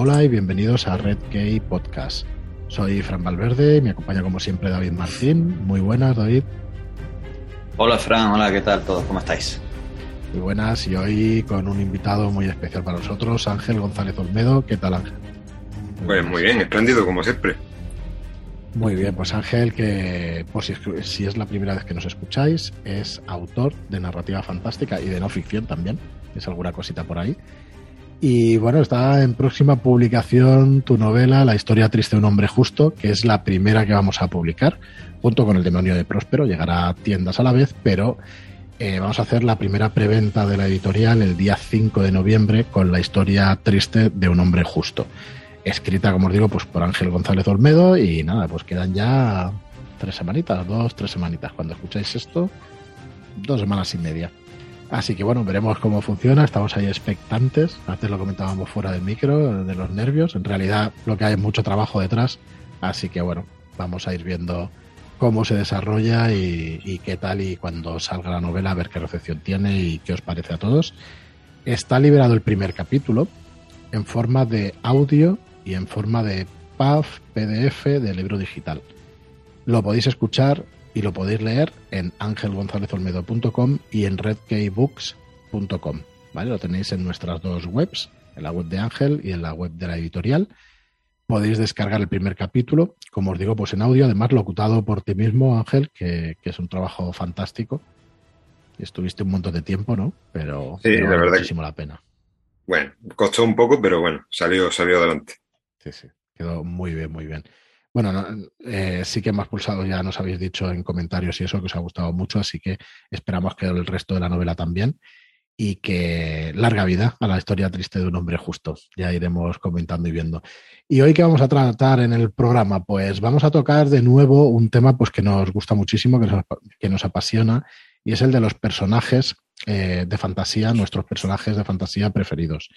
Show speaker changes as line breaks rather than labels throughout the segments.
Hola y bienvenidos a Red Key Podcast. Soy Fran Valverde y me acompaña como siempre David Martín. Muy buenas, David.
Hola, Fran. Hola, ¿qué tal todos? ¿Cómo estáis?
Muy buenas y hoy con un invitado muy especial para nosotros, Ángel González Olmedo. ¿Qué tal, Ángel?
Pues muy bien, espléndido como siempre.
Muy bien, pues Ángel, que pues si es la primera vez que nos escucháis, es autor de narrativa fantástica y de no ficción también, es alguna cosita por ahí. Y bueno, está en próxima publicación tu novela La historia triste de un hombre justo, que es la primera que vamos a publicar, junto con El demonio de Próspero. Llegará a tiendas a la vez, pero eh, vamos a hacer la primera preventa de la editorial el día 5 de noviembre con La historia triste de un hombre justo. Escrita, como os digo, pues por Ángel González Olmedo y nada, pues quedan ya tres semanitas, dos, tres semanitas. Cuando escucháis esto, dos semanas y media. Así que bueno, veremos cómo funciona. Estamos ahí expectantes. Antes lo comentábamos fuera del micro, de los nervios. En realidad lo que hay es mucho trabajo detrás. Así que bueno, vamos a ir viendo cómo se desarrolla y, qué tal y cuando salga la novela a ver qué recepción tiene y qué os parece a todos. Está liberado el primer capítulo en forma de audio y en forma de PAF, PDF de libro digital. Lo podéis escuchar y lo podéis leer en angelgonzalezolmedo.com y en redkeybooks.com. ¿vale? Lo tenéis en nuestras dos webs, en la web de Ángel y en la web de la editorial. Podéis descargar el primer capítulo, como os digo, pues en audio, además locutado por ti mismo, Ángel, que, es un trabajo fantástico. Estuviste un montón de tiempo, ¿no? Pero,
sí, la verdad
muchísimo la pena.
Bueno, costó un poco, pero bueno, salió, salió adelante.
Sí, sí, quedó muy bien, muy bien. Bueno, eh, sí que más pulsado ya nos habéis dicho en comentarios y eso que os ha gustado mucho, así que esperamos que el resto de la novela también y que larga vida a la historia triste de un hombre justo. Ya iremos comentando y viendo. Y hoy que vamos a tratar en el programa, pues vamos a tocar de nuevo un tema pues que nos gusta muchísimo, que nos, apasiona, y es el de los personajes eh, de fantasía, nuestros personajes de fantasía preferidos.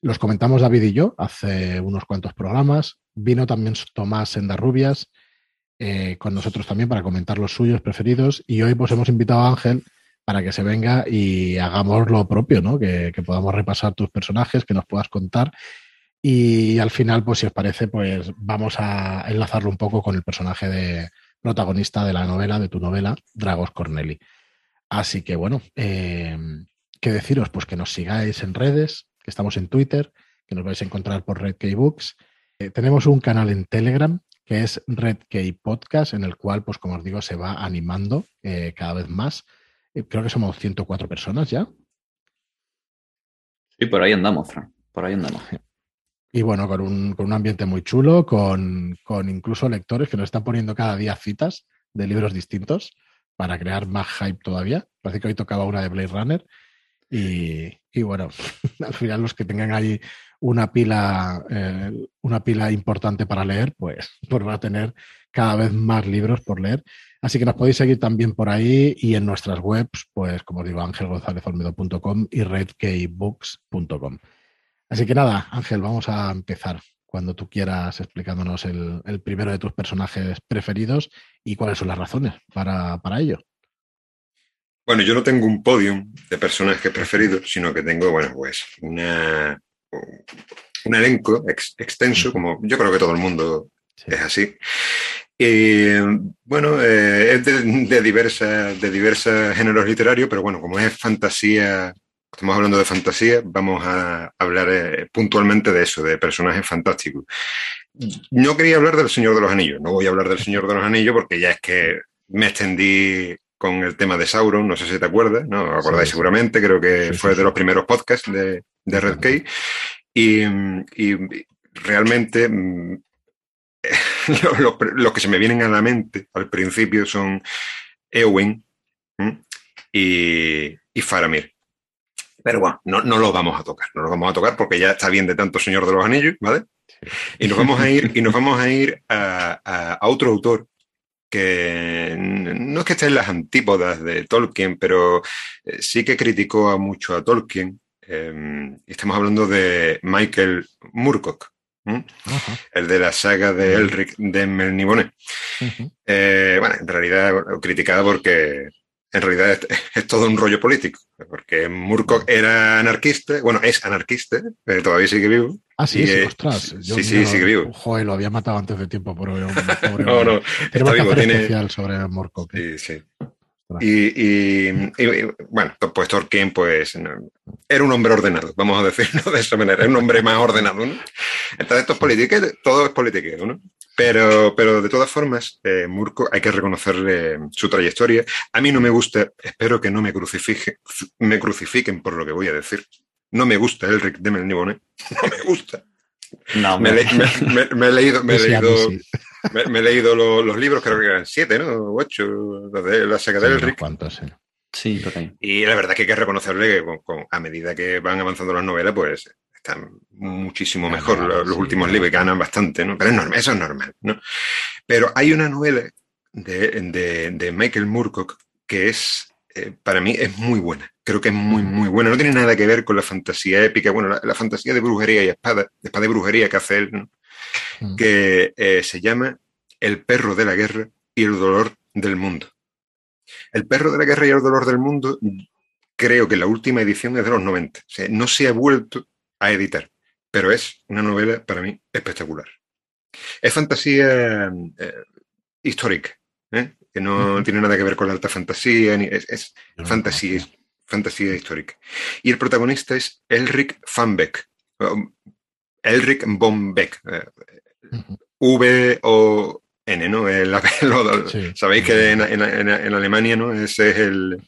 Los comentamos David y yo hace unos cuantos programas. Vino también Tomás Endarrubias eh, con nosotros también para comentar los suyos preferidos. Y hoy pues hemos invitado a Ángel para que se venga y hagamos lo propio, ¿no? Que, podamos repasar tus personajes, que nos puedas contar. Y al final, pues si os parece, pues vamos a enlazarlo un poco con el personaje de protagonista de la novela, de tu novela, Dragos Corneli. Así que bueno, eh, ¿qué deciros? Pues que nos sigáis en redes, que estamos en Twitter, que nos vais a encontrar por Red Books. Eh, tenemos un canal en Telegram que es Red Podcast, en el cual, pues como os digo, se va animando eh, cada vez más. Eh, creo que somos 104 personas ya.
Sí, por ahí andamos, Fran. Por ahí andamos.
Y bueno, con un, con un ambiente muy chulo, con, con, incluso lectores que nos están poniendo cada día citas de libros distintos para crear más hype todavía. Parece que hoy tocaba una de Blade Runner y, bueno, al final los que tengan ahí una pila, eh, una pila importante para leer, pues, pues va a tener cada vez más libros por leer. Así que nos podéis seguir también por ahí y en nuestras webs, pues como digo, angelgonzalezolmedo.com y redkeybooks.com. Así que nada, Ángel, vamos a empezar cuando tú quieras explicándonos el, el, primero de tus personajes preferidos y cuáles son las razones para, para ello.
Bueno, yo no tengo un podium de personajes preferidos, sino que tengo, bueno, pues una, un elenco extenso, como yo creo que todo el mundo es así. Y bueno, eh, es de, de diversos de géneros literarios, pero bueno, como es fantasía, estamos hablando de fantasía, vamos a hablar eh, puntualmente de eso, de personajes fantásticos. No quería hablar del Señor de los Anillos, no voy a hablar del Señor de los Anillos porque ya es que me extendí con el tema de Sauron, no sé si te acuerdas, ¿no? ¿Os acordáis seguramente, creo que fue de los primeros podcasts de, de Red Key. Y, realmente mm, los que se me vienen a la mente al principio son Eowyn y, y, Faramir. Pero bueno, no, no los vamos a tocar, no los vamos a tocar porque ya está bien de tanto Señor de los Anillos, ¿vale? Y nos vamos a ir, y nos vamos a, ir a otro autor que no es que esté en las antípodas de Tolkien, pero eh, sí que criticó mucho a Tolkien. Em, estamos hablando de Michael Moorcock, el de la saga de Elric de Melniboné. Eh, bueno, en realidad criticada porque en realidad es, todo un rollo político, porque Murkoch era anarquista, bueno, es anarquista, eh, todavía sigue vivo.
Ah, sí, sí, ostras.
sí, sí, sigue vivo.
Joder, lo había matado antes de tiempo por
No, no,
está vivo. Tiene... especial sobre Murkoch.
¿eh? Sí, sí. Y, bueno, pues Tolkien pues era un hombre ordenado, vamos a decirlo de esa manera, era un hombre más ordenado, ¿no? Entonces esto es política, todo es politiqueo, ¿no? Pero, pero de todas formas, eh, Murko hay que reconocerle su trayectoria. A mí no me gusta, espero que no me, crucifique, me crucifiquen por lo que voy a decir. No me gusta Elric de Melnibone, no me gusta. No, me, he leído, me he leído, me, he leído los, libros, creo que eran siete, ¿no? Ocho, de la saga de Elric.
¿Cuántos? Sí.
Sí,
Y la verdad que hay que reconocerle que a medida que van avanzando las novelas, pues están muchísimo mejor los, últimos libros, ganan bastante, ¿no? Pero es normal, eso es normal, ¿no? Pero hay una novela de, de, Michael Moorcock que es, eh, para mí, es muy buena. Creo que es muy, muy buena. No tiene nada que ver con la fantasía épica, bueno, la, fantasía de brujería y espada, de espada y brujería que hace él, ¿no? Mm. Que eh, se llama El perro de la guerra y el dolor del mundo. El perro de la guerra y el dolor del mundo, creo que la última edición es de los 90. O sea, no se ha vuelto a editar, pero es una novela para mí espectacular. Es fantasía eh, histórica, ¿eh? que no tiene nada que ver con la alta fantasía, ni, es, fantasía, fantasía histórica. Y el protagonista es Elric van Beck, Elric von Beck, eh, V o N, ¿no? Sabéis que en, en, Alemania, ¿no? Ese es el,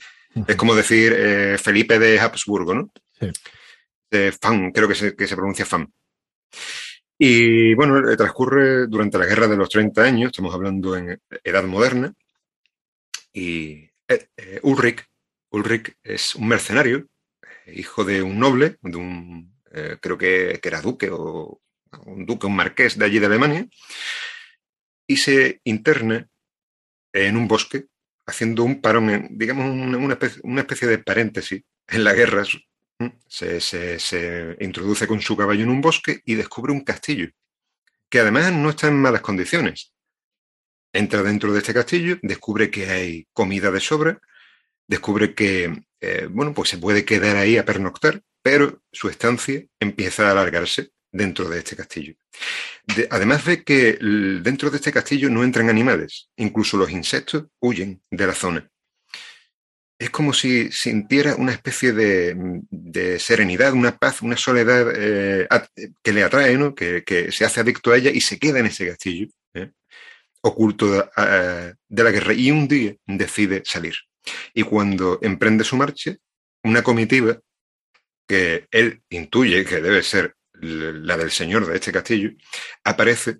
es como decir Felipe de Habsburgo, ¿no? Sí Fan, creo que se, que se pronuncia Fan. Y bueno, eh, transcurre durante la Guerra de los 30 años, estamos hablando en Edad Moderna, y eh, eh, Ulrich, Ulrich es un mercenario, hijo de un noble, de un, creo que, era duque o un duque, un marqués de allí de Alemania, y se interna en un bosque haciendo un parón, digamos una, especie, una especie de paréntesis en la guerra se, introduce con su caballo en un bosque y descubre un castillo, que además no está en malas condiciones. Entra dentro de este castillo, descubre que hay comida de sobra, descubre que, eh, bueno, pues se puede quedar ahí a pernoctar, pero su estancia empieza a alargarse dentro de este castillo. además ve que dentro de este castillo no entran animales, incluso los insectos huyen de la zona es como si sintiera una especie de, serenidad, una paz, una soledad eh, que le atrae, ¿no? que, se hace adicto a ella y se queda en ese castillo, ¿eh? oculto de, la guerra. Y un día decide salir. Y cuando emprende su marcha, una comitiva que él intuye que debe ser la del señor de este castillo, aparece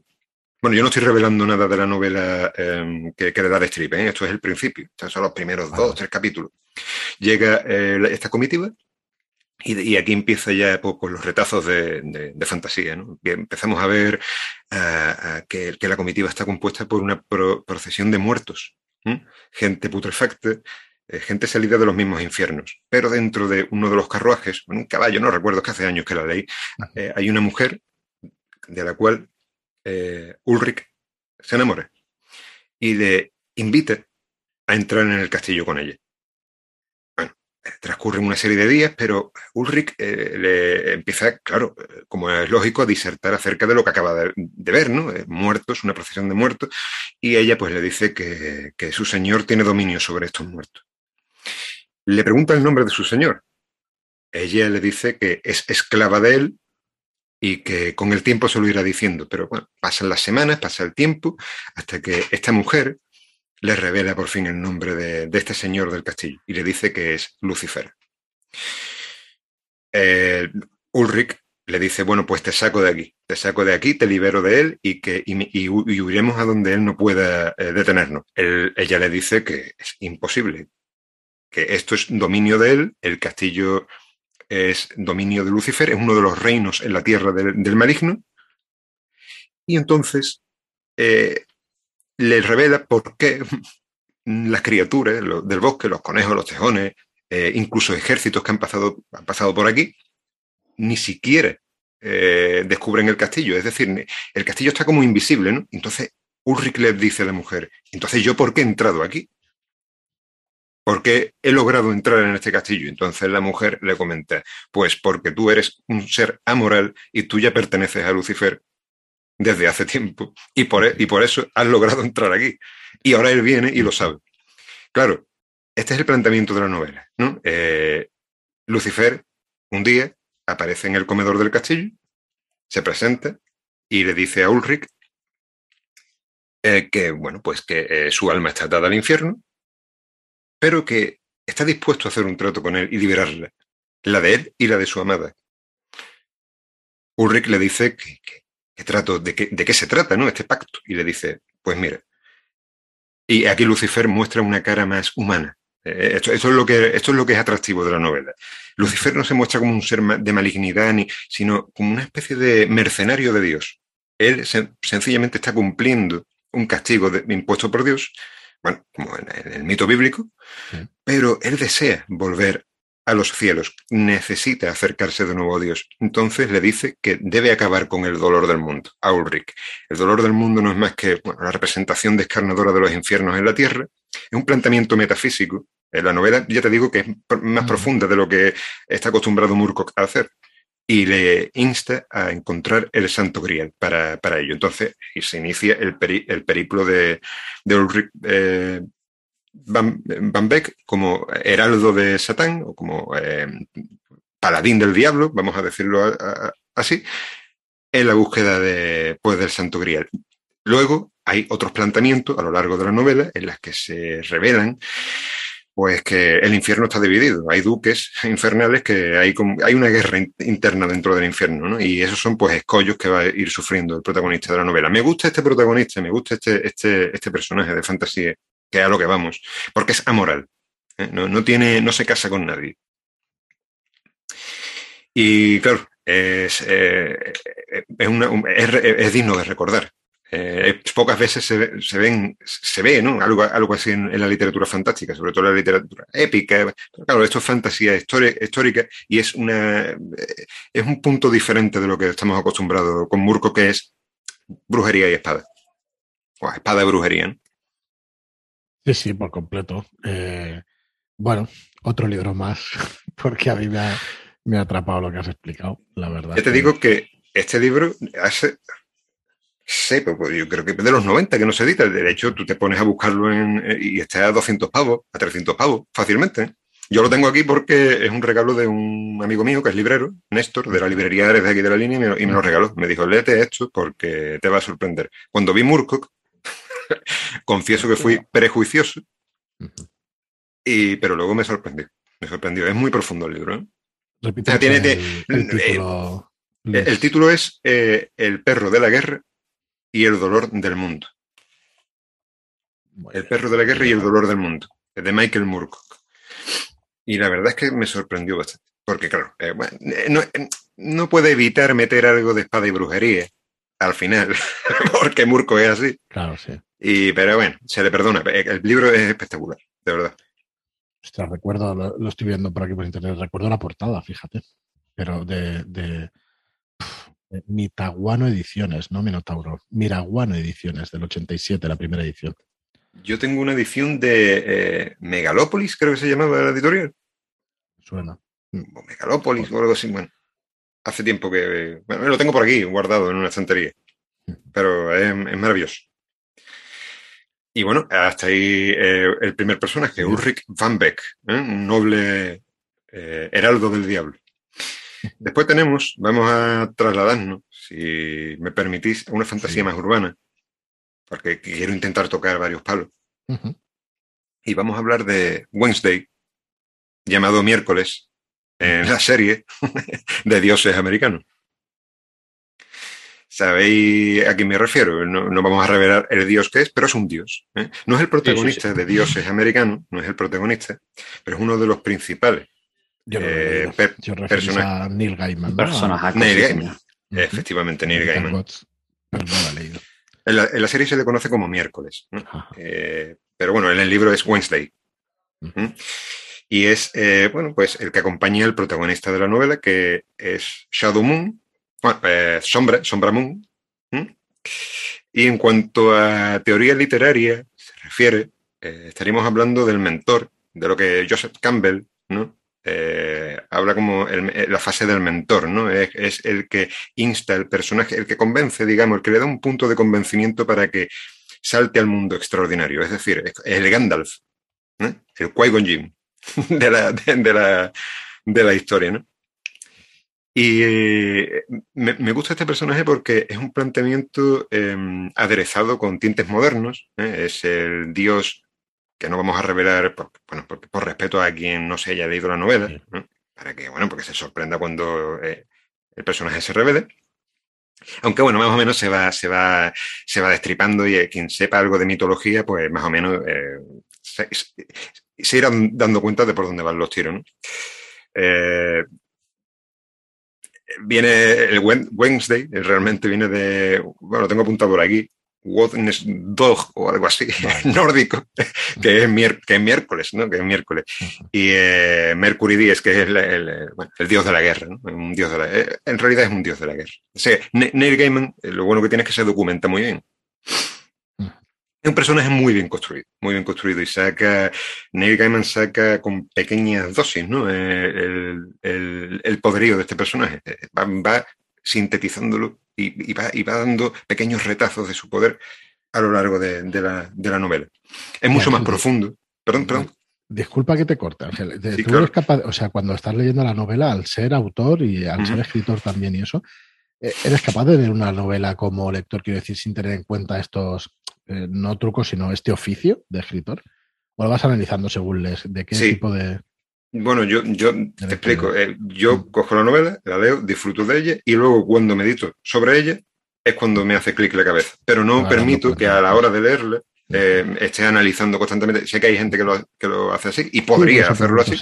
bueno, yo no estoy revelando nada de la novela em, que, le da de strip, ¿eh? esto es el principio, estos son los primeros dos, tres capítulos. Llega eh, esta comitiva y, aquí empieza ya pues, pues los retazos de, fantasía. empezamos a ver que, la comitiva está compuesta por una procesión de muertos, gente putrefacta, eh, gente salida de los mismos infiernos. Pero dentro de uno de los carruajes, un caballo, no recuerdo, que hace años que la leí, hay una mujer de la cual eh, Ulrich se enamora y le invita a entrar en el castillo con ella. Bueno, eh, transcurren una serie de días, pero Ulrich eh, le empieza, claro, como es lógico, a disertar acerca de lo que acaba de, ver, ¿no? muertos, una procesión de muertos, y ella pues le dice que su señor tiene dominio sobre estos muertos. Le pregunta el nombre de su señor. Ella le dice que es esclava de él y que con el tiempo se lo irá diciendo, pero bueno, pasan las semanas, pasa el tiempo, hasta que esta mujer le revela por fin el nombre de, este señor del castillo y le dice que es Lucifer. Eh, Ulrich le dice, bueno, pues te saco de aquí, te saco de aquí, te libero de él y que y, huiremos a donde él no pueda eh, detenernos. ella le dice que es imposible, que esto es dominio de él, el castillo es dominio de Lucifer, es uno de los reinos en la tierra del, maligno. Y entonces eh, le revela por qué las criaturas del bosque, los conejos, los tejones, eh, incluso ejércitos que han pasado, han pasado por aquí, ni siquiera eh, descubren el castillo. Es decir, el castillo está como invisible, ¿no? Entonces Ulrich le dice a la mujer, entonces yo por qué he entrado aquí? ¿Por qué he logrado entrar en este castillo? Entonces la mujer le comenta, pues porque tú eres un ser amoral y tú ya perteneces a Lucifer desde hace tiempo y por, e, y por eso has logrado entrar aquí. Y ahora él viene y lo sabe. Claro, este es el planteamiento de la novela. ¿no? Eh, Lucifer un día aparece en el comedor del castillo, se presenta y le dice a Ulrich eh, que, bueno, pues que eh, su alma está atada al infierno pero que está dispuesto a hacer un trato con él y liberarla, la de él y la de su amada. Ulrich le dice que, trato, de, de qué se trata, ¿no? Este pacto. Y le dice, pues mira. Y aquí Lucifer muestra una cara más humana. Eh, esto, es lo que, esto es lo que es atractivo de la novela. Lucifer no se muestra como un ser de malignidad, ni, sino como una especie de mercenario de Dios. Él sencillamente está cumpliendo un castigo impuesto por Dios bueno, como en, el mito bíblico, pero él desea volver a los cielos, necesita acercarse de nuevo a Dios. Entonces le dice que debe acabar con el dolor del mundo, a Ulrich. El dolor del mundo no es más que la representación descarnadora de los infiernos en la tierra, es un planteamiento metafísico. En la novela ya te digo que es más profunda de lo que está acostumbrado Murkoch a hacer y le insta a encontrar el Santo Grial para, ello. Entonces, y se inicia el, el periplo de, de Ulrich eh, Van, Beck como heraldo de Satán o como eh, paladín del diablo, vamos a decirlo así, en la búsqueda de, pues, del Santo Grial. Luego hay otros planteamientos a lo largo de la novela en las que se revelan pues que el infierno está dividido. Hay duques infernales que hay, hay una guerra interna dentro del infierno, ¿no? Y esos son pues escollos que va a ir sufriendo el protagonista de la novela. Me gusta este protagonista, me gusta este, este, este personaje de fantasía, que es a lo que vamos, porque es amoral. ¿eh? No, tiene, no se casa con nadie. Y claro, es, eh, es digno de recordar. Eh, pocas veces se, ven, se ve ¿no? algo, algo así en, la literatura fantástica, sobre todo en la literatura épica. claro, esto es fantasía histórica y es, una, eh, es un punto diferente de lo que estamos acostumbrados con Murko, que es brujería y espada. O espada y brujería.
Sí, sí, por completo. Eh, bueno, otro libro más, porque a mí me ha, me ha atrapado lo que has explicado, la verdad.
Yo te digo que este libro hace, sé, pues yo creo que de los 90 que no se edita. De hecho, tú te pones a buscarlo en, eh, y está a 200 pavos, a 300 pavos, fácilmente. Yo lo tengo aquí porque es un regalo de un amigo mío que es librero, Néstor, de la librería Ares de aquí de la línea, y me, lo, regaló. Me dijo, léete esto porque te va a sorprender. Cuando vi Murkoch, confieso que fui prejuicioso, y, pero luego me sorprendió. Me sorprendió. Es muy profundo el libro. ¿eh?
tiene, el, título,
eh, el, título, es El perro de la guerra y el dolor del mundo. el perro de la guerra y el dolor del mundo, de Michael Moorcock. Y la verdad es que me sorprendió bastante. Porque, claro, eh, eh, no, eh, no, puede evitar meter algo de espada y brujería al final, porque Murko es así.
Claro, sí.
Y, pero bueno, se le perdona. El libro es espectacular, de verdad.
Ostras, recuerdo, lo, estoy viendo por aquí por internet, recuerdo la portada, fíjate. Pero de, de Mitaguano Ediciones, no Minotauro. Miraguano Ediciones, del 87, la primera edición.
Yo tengo una edición de eh, Megalópolis, creo que se llamaba la editorial.
Suena.
O Megalópolis o algo así. Bueno, hace tiempo que. Bueno, lo tengo por aquí, guardado en una estantería. Pero es, maravilloso. Y bueno, hasta ahí eh, el primer personaje, Ulrich van Beck, un noble heraldo del diablo. Después tenemos, vamos a trasladarnos, si me permitís, a una fantasía más urbana, porque quiero intentar tocar varios palos. Y vamos a hablar de Wednesday, llamado miércoles, en la serie de dioses americanos. ¿Sabéis a quién me refiero? No, vamos a revelar el dios que es, pero es un dios. ¿eh? No es el protagonista de dioses americanos, no es el protagonista, pero es uno de los principales.
Yo, eh, a Neil Gaiman.
Neil Gaiman. Efectivamente, Neil Gaiman. En la, serie se le conoce como miércoles. Eh, pero bueno, en el libro es Wednesday. Y es, eh, bueno, pues el que acompaña al protagonista de la novela, que es Shadow Moon, Sombra, Sombra Moon. Y en cuanto a teoría literaria se refiere, estaríamos hablando del mentor de lo que Joseph Campbell, ¿no? Eh, habla como la fase del mentor, ¿no? Es, el que insta el personaje, el que convence, digamos, el que le da un punto de convencimiento para que salte al mundo extraordinario. Es decir, es el Gandalf, el Qui-Gon de la, de, la, de la historia, ¿no? Y eh, me, gusta este personaje porque es un planteamiento em, aderezado con tintes modernos. ¿eh? Es el dios que no vamos a revelar, por, bueno, por, respeto a quien no se haya leído la novela, para que, bueno, porque se sorprenda cuando eh, el personaje se revele. Aunque bueno, más o menos se va, se va, se va destripando y quien sepa algo de mitología, pues más o menos se, irán dando cuenta de por dónde van los tiros. ¿no? viene el Wednesday, realmente viene de, bueno, tengo apuntado por aquí, Dog o algo así, nórdico, que es, miércoles, ¿no? Que es miércoles. Y eh, Mercury Díaz, que es el, dios de la guerra, ¿no? Un dios de la, eh, en realidad es un dios de la guerra. Neil Gaiman, eh, lo bueno que tiene es que se documenta muy bien. Es un personaje muy bien construido, muy bien construido y saca, Neil Gaiman saca con pequeñas dosis, ¿no? El, el, poderío de este personaje. Eh, va, sintetizándolo y, va, dando pequeños retazos de su poder a lo largo de, la, novela. Es mucho más profundo. Perdón, perdón.
Disculpa que te corte, Ángel. Tú eres capaz, o sea, cuando estás leyendo la novela, al ser autor y al ser escritor también y eso, eh, ¿eres capaz de leer una novela como lector, quiero decir, sin tener en cuenta estos eh, no trucos, sino este oficio de escritor? ¿O lo vas analizando según les, de qué tipo de...
Bueno, yo, yo te explico. Eh, yo mm. cojo la novela, la leo, disfruto de ella y luego cuando medito sobre ella es cuando me hace clic la cabeza. Pero no permito que a la hora de leerla eh, esté analizando constantemente. Sé que hay gente que lo, que lo hace así y podría hacerlo así,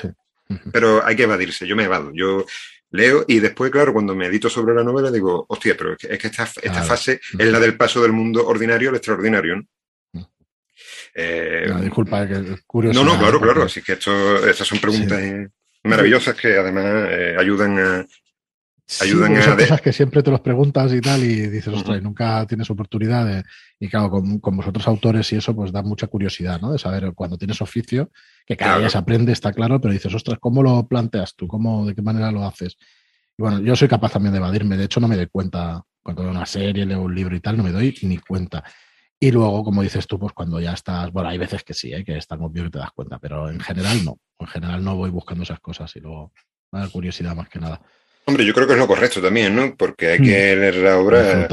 pero hay que evadirse. Yo me evado. Yo leo y después, claro, cuando medito sobre la novela digo, hostia, pero es que, esta, esta fase es la del paso del mundo ordinario al extraordinario, ¿no?
Eh, disculpa, que curioso.
No, no, claro, claro. Así que esto, estas son preguntas maravillosas que además eh, ayudan a.
Ayudan a son cosas que siempre te los preguntas y tal, y dices, ostras, nunca tienes oportunidad de. Y claro, con, vosotros autores y eso, pues da mucha curiosidad, ¿no? De saber cuando tienes oficio, que cada día se aprende, está claro, pero dices, ostras, ¿cómo lo planteas tú? ¿Cómo, ¿De qué manera lo haces? Y bueno, yo soy capaz también de evadirme. De hecho, no me doy cuenta cuando veo una serie, leo un libro y tal, no me doy ni cuenta. Y luego, como dices tú, pues cuando ya estás, bueno, hay veces que sí, ¿eh? que es tan obvio que te das cuenta, pero en general no. En general no voy buscando esas cosas y luego me da curiosidad más que nada.
Hombre, yo creo que es lo correcto también, ¿no? Porque hay que mm. leer la obra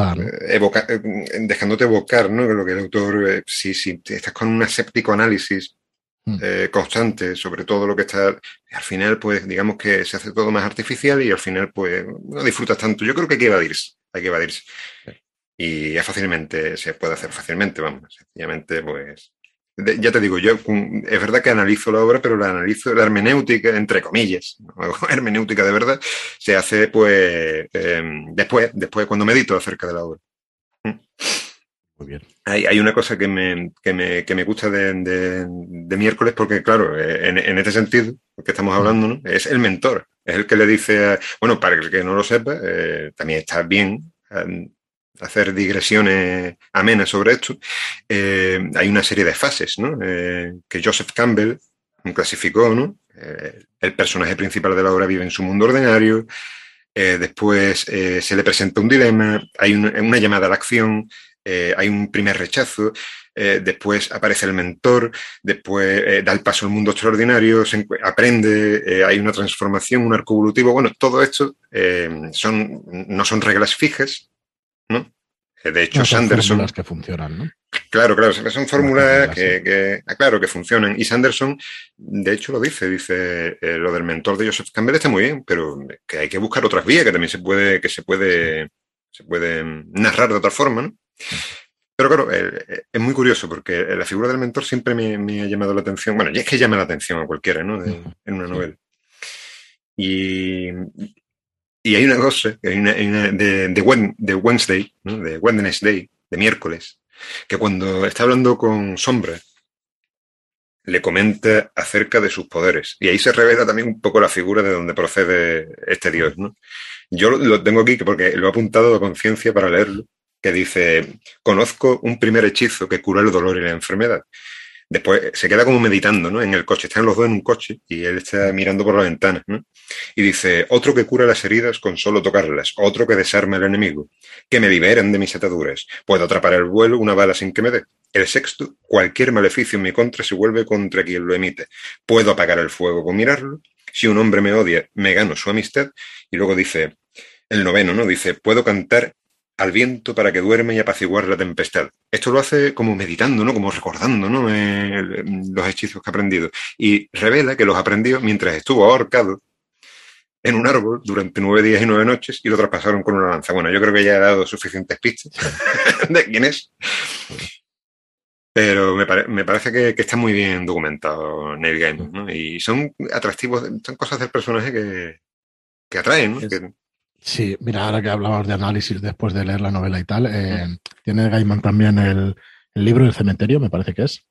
eh, dejándote evocar, ¿no? Lo que el autor, eh, si, si estás con un aséptico análisis mm. constante sobre todo lo que está, al final, pues digamos que se hace todo más artificial y al final, pues no disfrutas tanto. Yo creo que hay que evadirse, hay que evadirse y ya fácilmente se puede hacer fácilmente, vamos, sencillamente pues ya te digo, yo es verdad que analizo la obra, pero la analizo, la hermenéutica, entre comillas, hermenéutica de verdad, se hace pues em, después, después cuando medito acerca de la obra.
Mm. Muy bien.
Hay, una cosa que me, que me, que me gusta de, de, miércoles, porque claro, en, en, este sentido, que estamos hablando, ¿no? es el mentor, es el que le dice, bueno, para el que no lo sepa, eh, también está bien em, hacer digresiones amenas sobre esto, eh, hay una serie de fases ¿no? Eh, que Joseph Campbell clasificó. ¿no? Eh, el personaje principal de la obra vive en su mundo ordinario, después se le presenta un dilema, hay una, llamada a la acción, hay un primer rechazo, después aparece el mentor, después da el paso al mundo extraordinario, se aprende, hay una transformación, un arco evolutivo. Bueno, todo esto son, no son reglas fijas, ¿no? Eh, de hecho, Sanderson.
Son que funcionan, ¿no?
Claro, claro, son fórmulas que, ah, claro, que funcionan. Y Sanderson, de hecho, lo dice, dice eh, lo del mentor de Joseph Campbell está muy bien, pero que hay que buscar otras vías que también se puede, que se puede, se puede narrar de otra forma, ¿no? Pero claro, eh, es muy curioso porque la figura del mentor siempre me, ha llamado la atención. Bueno, y es que llama la atención a cualquiera, ¿no? en una novela. Y, y hay una cosa, de, Wednesday, de Wednesday, de miércoles, que cuando está hablando con Sombra, le comenta acerca de sus poderes. Y ahí se revela también un poco la figura de donde procede este dios. ¿no? Yo lo tengo aquí porque lo he apuntado a conciencia para leerlo, que dice, conozco un primer hechizo que cura el dolor y la enfermedad. Después se queda como meditando, ¿no? En el coche, están los dos en un coche y él está mirando por la ventana, ¿no? Y dice, otro que cura las heridas con solo tocarlas, otro que desarma al enemigo, que me liberen de mis ataduras, puedo atrapar el vuelo una bala sin que me dé. El sexto, cualquier maleficio en mi contra se vuelve contra quien lo emite. Puedo apagar el fuego con mirarlo. Si un hombre me odia, me gano su amistad. Y luego dice, el noveno, ¿no? Dice, puedo cantar al viento para que duerme y apaciguar la tempestad. Esto lo hace como meditando, ¿no? Como recordando, ¿no? Eh, los hechizos que ha aprendido. Y revela que los aprendió mientras estuvo ahorcado en un árbol durante nueve días y nueve noches y lo traspasaron con una lanza. Bueno, yo creo que ya he dado suficientes pistas de quién es. Pero me, parece que, está muy bien documentado Neil Gaiman, ¿no? Y son atractivos, son cosas del personaje que, atraen, ¿no?
Sí, mira, ahora que hablabas de análisis después de leer la novela y tal, eh, tiene Gaiman también el, libro del cementerio, me parece que es,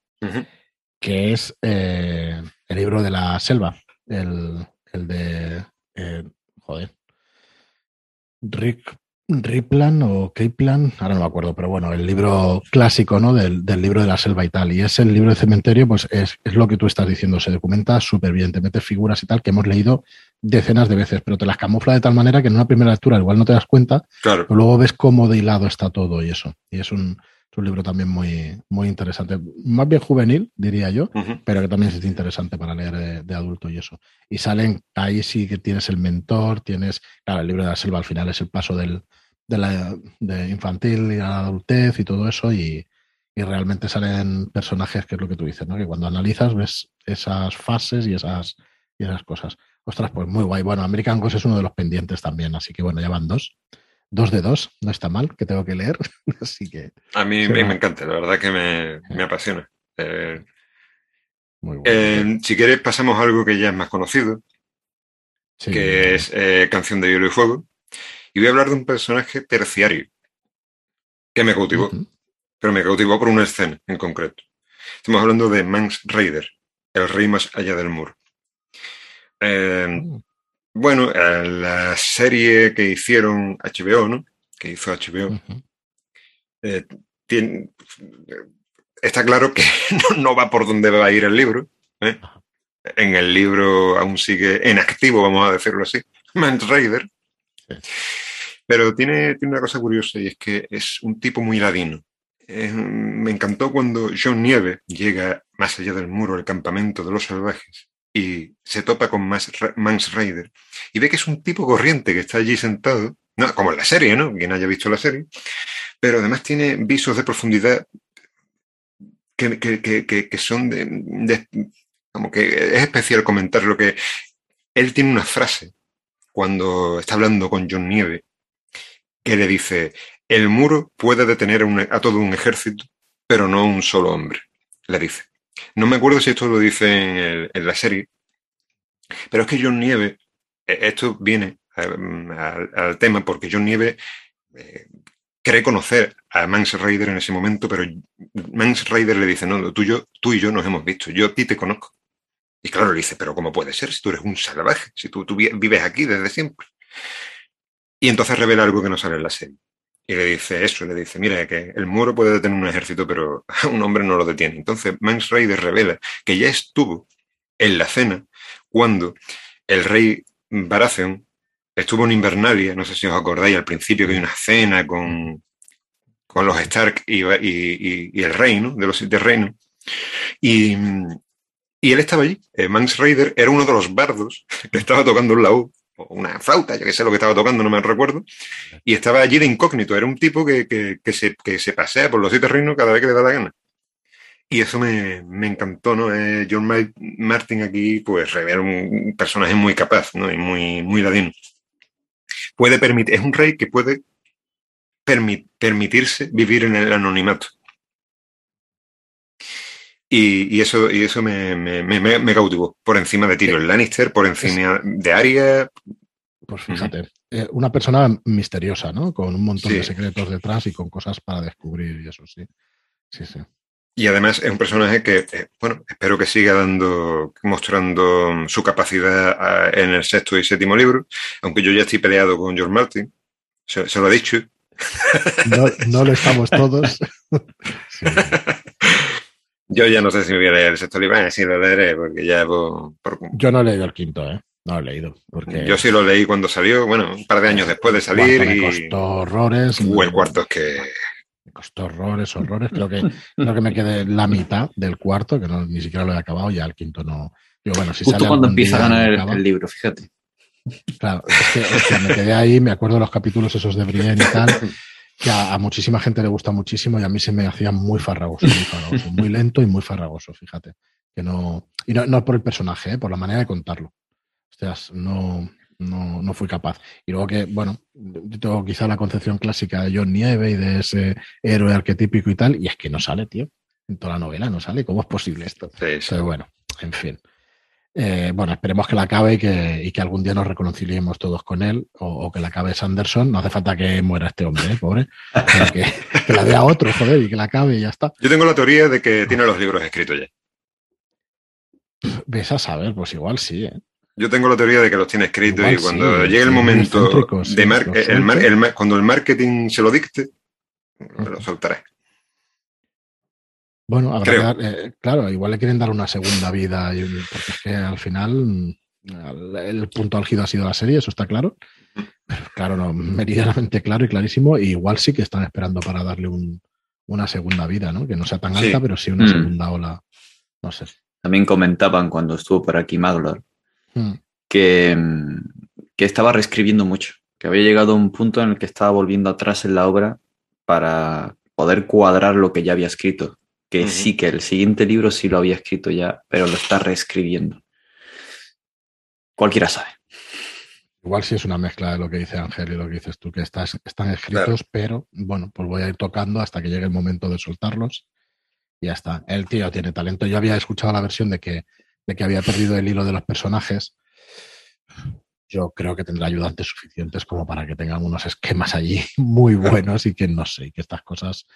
que es eh, el libro de la selva, el, el de, eh, joder, Rick Riplan o Kaplan, ahora no me acuerdo, pero bueno, el libro clásico ¿no? Del, libro de la selva y tal. Y ese libro de cementerio, pues es, lo que tú estás diciendo, se documenta súper bien, te mete figuras y tal que hemos leído decenas de veces, pero te las camufla de tal manera que en una primera lectura igual no te das cuenta,
claro.
pero luego ves cómo de hilado está todo y eso. Y es un, libro también muy, muy interesante, más bien juvenil, diría yo, pero que también es interesante para leer de, de, adulto y eso. Y salen, ahí sí que tienes el mentor, tienes, claro, el libro de la selva al final es el paso del de la de infantil y a la adultez y todo eso y, realmente salen personajes que es lo que tú dices, ¿no? Que cuando analizas ves esas fases y esas, y esas cosas. Ostras, pues muy guay. Bueno, American Ghost es uno de los pendientes también, así que bueno, ya van dos. Dos de dos, no está mal, que tengo que leer. así que.
A mí, me encanta, la verdad que me, me apasiona. Eh, muy bueno. Eh, si quieres, pasamos a algo que ya es más conocido, que es eh, Canción de Hielo y Fuego. Y voy a hablar de un personaje terciario que me cautivó, pero me cautivó por una escena en concreto. Estamos hablando de Mans Raider, el rey más allá del muro. Em, mm. Bueno, la serie que hicieron HBO, ¿no? Que hizo HBO, eh, está claro que no, va por donde va a ir el libro. ¿eh? En el libro aún sigue en activo, vamos a decirlo así, Mans Raider. Pero tiene, tiene una cosa curiosa y es que es un tipo muy ladino. me encantó cuando John Nieve llega más allá del muro al campamento de los salvajes y se topa con Mans Raider y ve que es un tipo corriente que está allí sentado, no, como en la serie, ¿no? Quien haya visto la serie, pero además tiene visos de profundidad que, que, son de, como que es especial comentar lo que él tiene una frase cuando está hablando con John Nieve, que le dice, el muro puede detener a, todo un ejército, pero no un solo hombre, le dice. No me acuerdo si esto lo dice en, la serie, pero es que John Nieve, e, esto viene em, al, tema porque John Nieve eh, cree conocer a Mans Raider en ese momento, pero Mans Raider le dice, no, tú, yo, tú y yo nos hemos visto, yo a ti te conozco. Y claro, le dice, pero ¿cómo puede ser si tú eres un salvaje? Si tú, vives aquí desde siempre. Y entonces revela algo que no sale en la serie. Y le dice eso, le dice, mira, que el muro puede detener un ejército, pero un hombre no lo detiene. Entonces Mans Raider revela que ya estuvo en la cena cuando el rey Baratheon estuvo en Invernalia, no sé si os acordáis, al principio que hay una cena con, con los Stark y, el reino, de los siete reinos. Y, y él estaba allí. Eh, Mans Raider era uno de los bardos que estaba tocando un laúd, o una flauta, ya que sé lo que estaba tocando, no me recuerdo. Y estaba allí de incógnito. Era un tipo que, que, se, que se, pasea por los siete reinos cada vez que le da la gana. Y eso me, me encantó, ¿no? Eh, John Martin aquí, pues, revela un personaje muy capaz, ¿no? Y muy, muy ladino. Puede permitir, es un rey que puede permitirse vivir en el anonimato. Y, eso, y eso me, me, cautivó. Por encima de Tyrion Lannister, por encima de Arya.
Pues fíjate, eh, una persona misteriosa, ¿no? Con un montón de secretos detrás y con cosas para descubrir y eso, sí. Sí, sí.
Y además es un personaje que, eh, bueno, espero que siga dando, mostrando su capacidad ah, en el sexto y séptimo libro, aunque yo ya estoy peleado con George Martin, se, lo ha dicho.
No, no lo estamos todos.
Yo ya no sé si me voy a leer el sexto libro, sí lo leeré, porque ya por,
Yo no he leído el quinto, ¿eh? No lo he leído. Porque...
Yo sí lo leí cuando salió, bueno, un par de años después de salir.
Me costó horrores.
O el cuarto es que.
Me costó horrores, horrores. Creo que, creo que me quedé la mitad del cuarto, que no, ni siquiera lo he acabado, ya el quinto no. Yo, bueno, si
Justo cuando empieza a ganar el, libro, fíjate.
Claro, es que, me quedé ahí, me acuerdo de los capítulos esos de Brienne y tal, que a, muchísima gente le gusta muchísimo y a mí se me hacía muy farragoso, muy farragoso, muy lento y muy farragoso, fíjate. Que no, y no, no por el personaje, ¿eh? por la manera de contarlo. O sea, no, no, no fui capaz. Y luego que, bueno, tengo quizá la concepción clásica de John Nieve y de ese héroe arquetípico y tal, y es que no sale, tío. En toda la novela no sale. ¿Cómo es posible esto?
Sí,
Pero bueno, en fin. Eh, bueno, esperemos que la acabe y que, y que, algún día nos reconciliemos todos con él, o, que la acabe Sanderson. No hace falta que muera este hombre, ¿eh? pobre. Que, que, la dé a otro, joder, y que la acabe y ya está.
Yo tengo la teoría de que tiene los libros escritos ya.
Ves a saber, pues igual sí, ¿eh?
Yo tengo la teoría de que los tiene escritos y cuando llegue el momento de el, cuando el marketing se lo dicte, lo soltaré.
Bueno, habrá eh, claro, igual le quieren dar una segunda vida, porque es que al final el punto álgido ha sido la serie, eso está claro. Pero claro, no, meridianamente claro y clarísimo. Y igual sí que están esperando para darle una segunda vida, ¿no? Que no sea tan alta, pero sí una mm. segunda ola. No sé.
También comentaban cuando estuvo por aquí Maglor mm. que, que estaba reescribiendo mucho, que había llegado a un punto en el que estaba volviendo atrás en la obra para poder cuadrar lo que ya había escrito que sí, que el siguiente libro sí lo había escrito ya, pero lo está reescribiendo. Cualquiera sabe.
Igual sí es una mezcla de lo que dice Ángel y lo que dices tú, que estás, están escritos, pero bueno, pues voy a ir tocando hasta que llegue el momento de soltarlos. Y ya está. El tío tiene talento. Yo había escuchado la versión de que, de que había perdido el hilo de los personajes. Yo creo que tendrá ayudantes suficientes como para que tengan unos esquemas allí muy buenos y que no sé, que estas cosas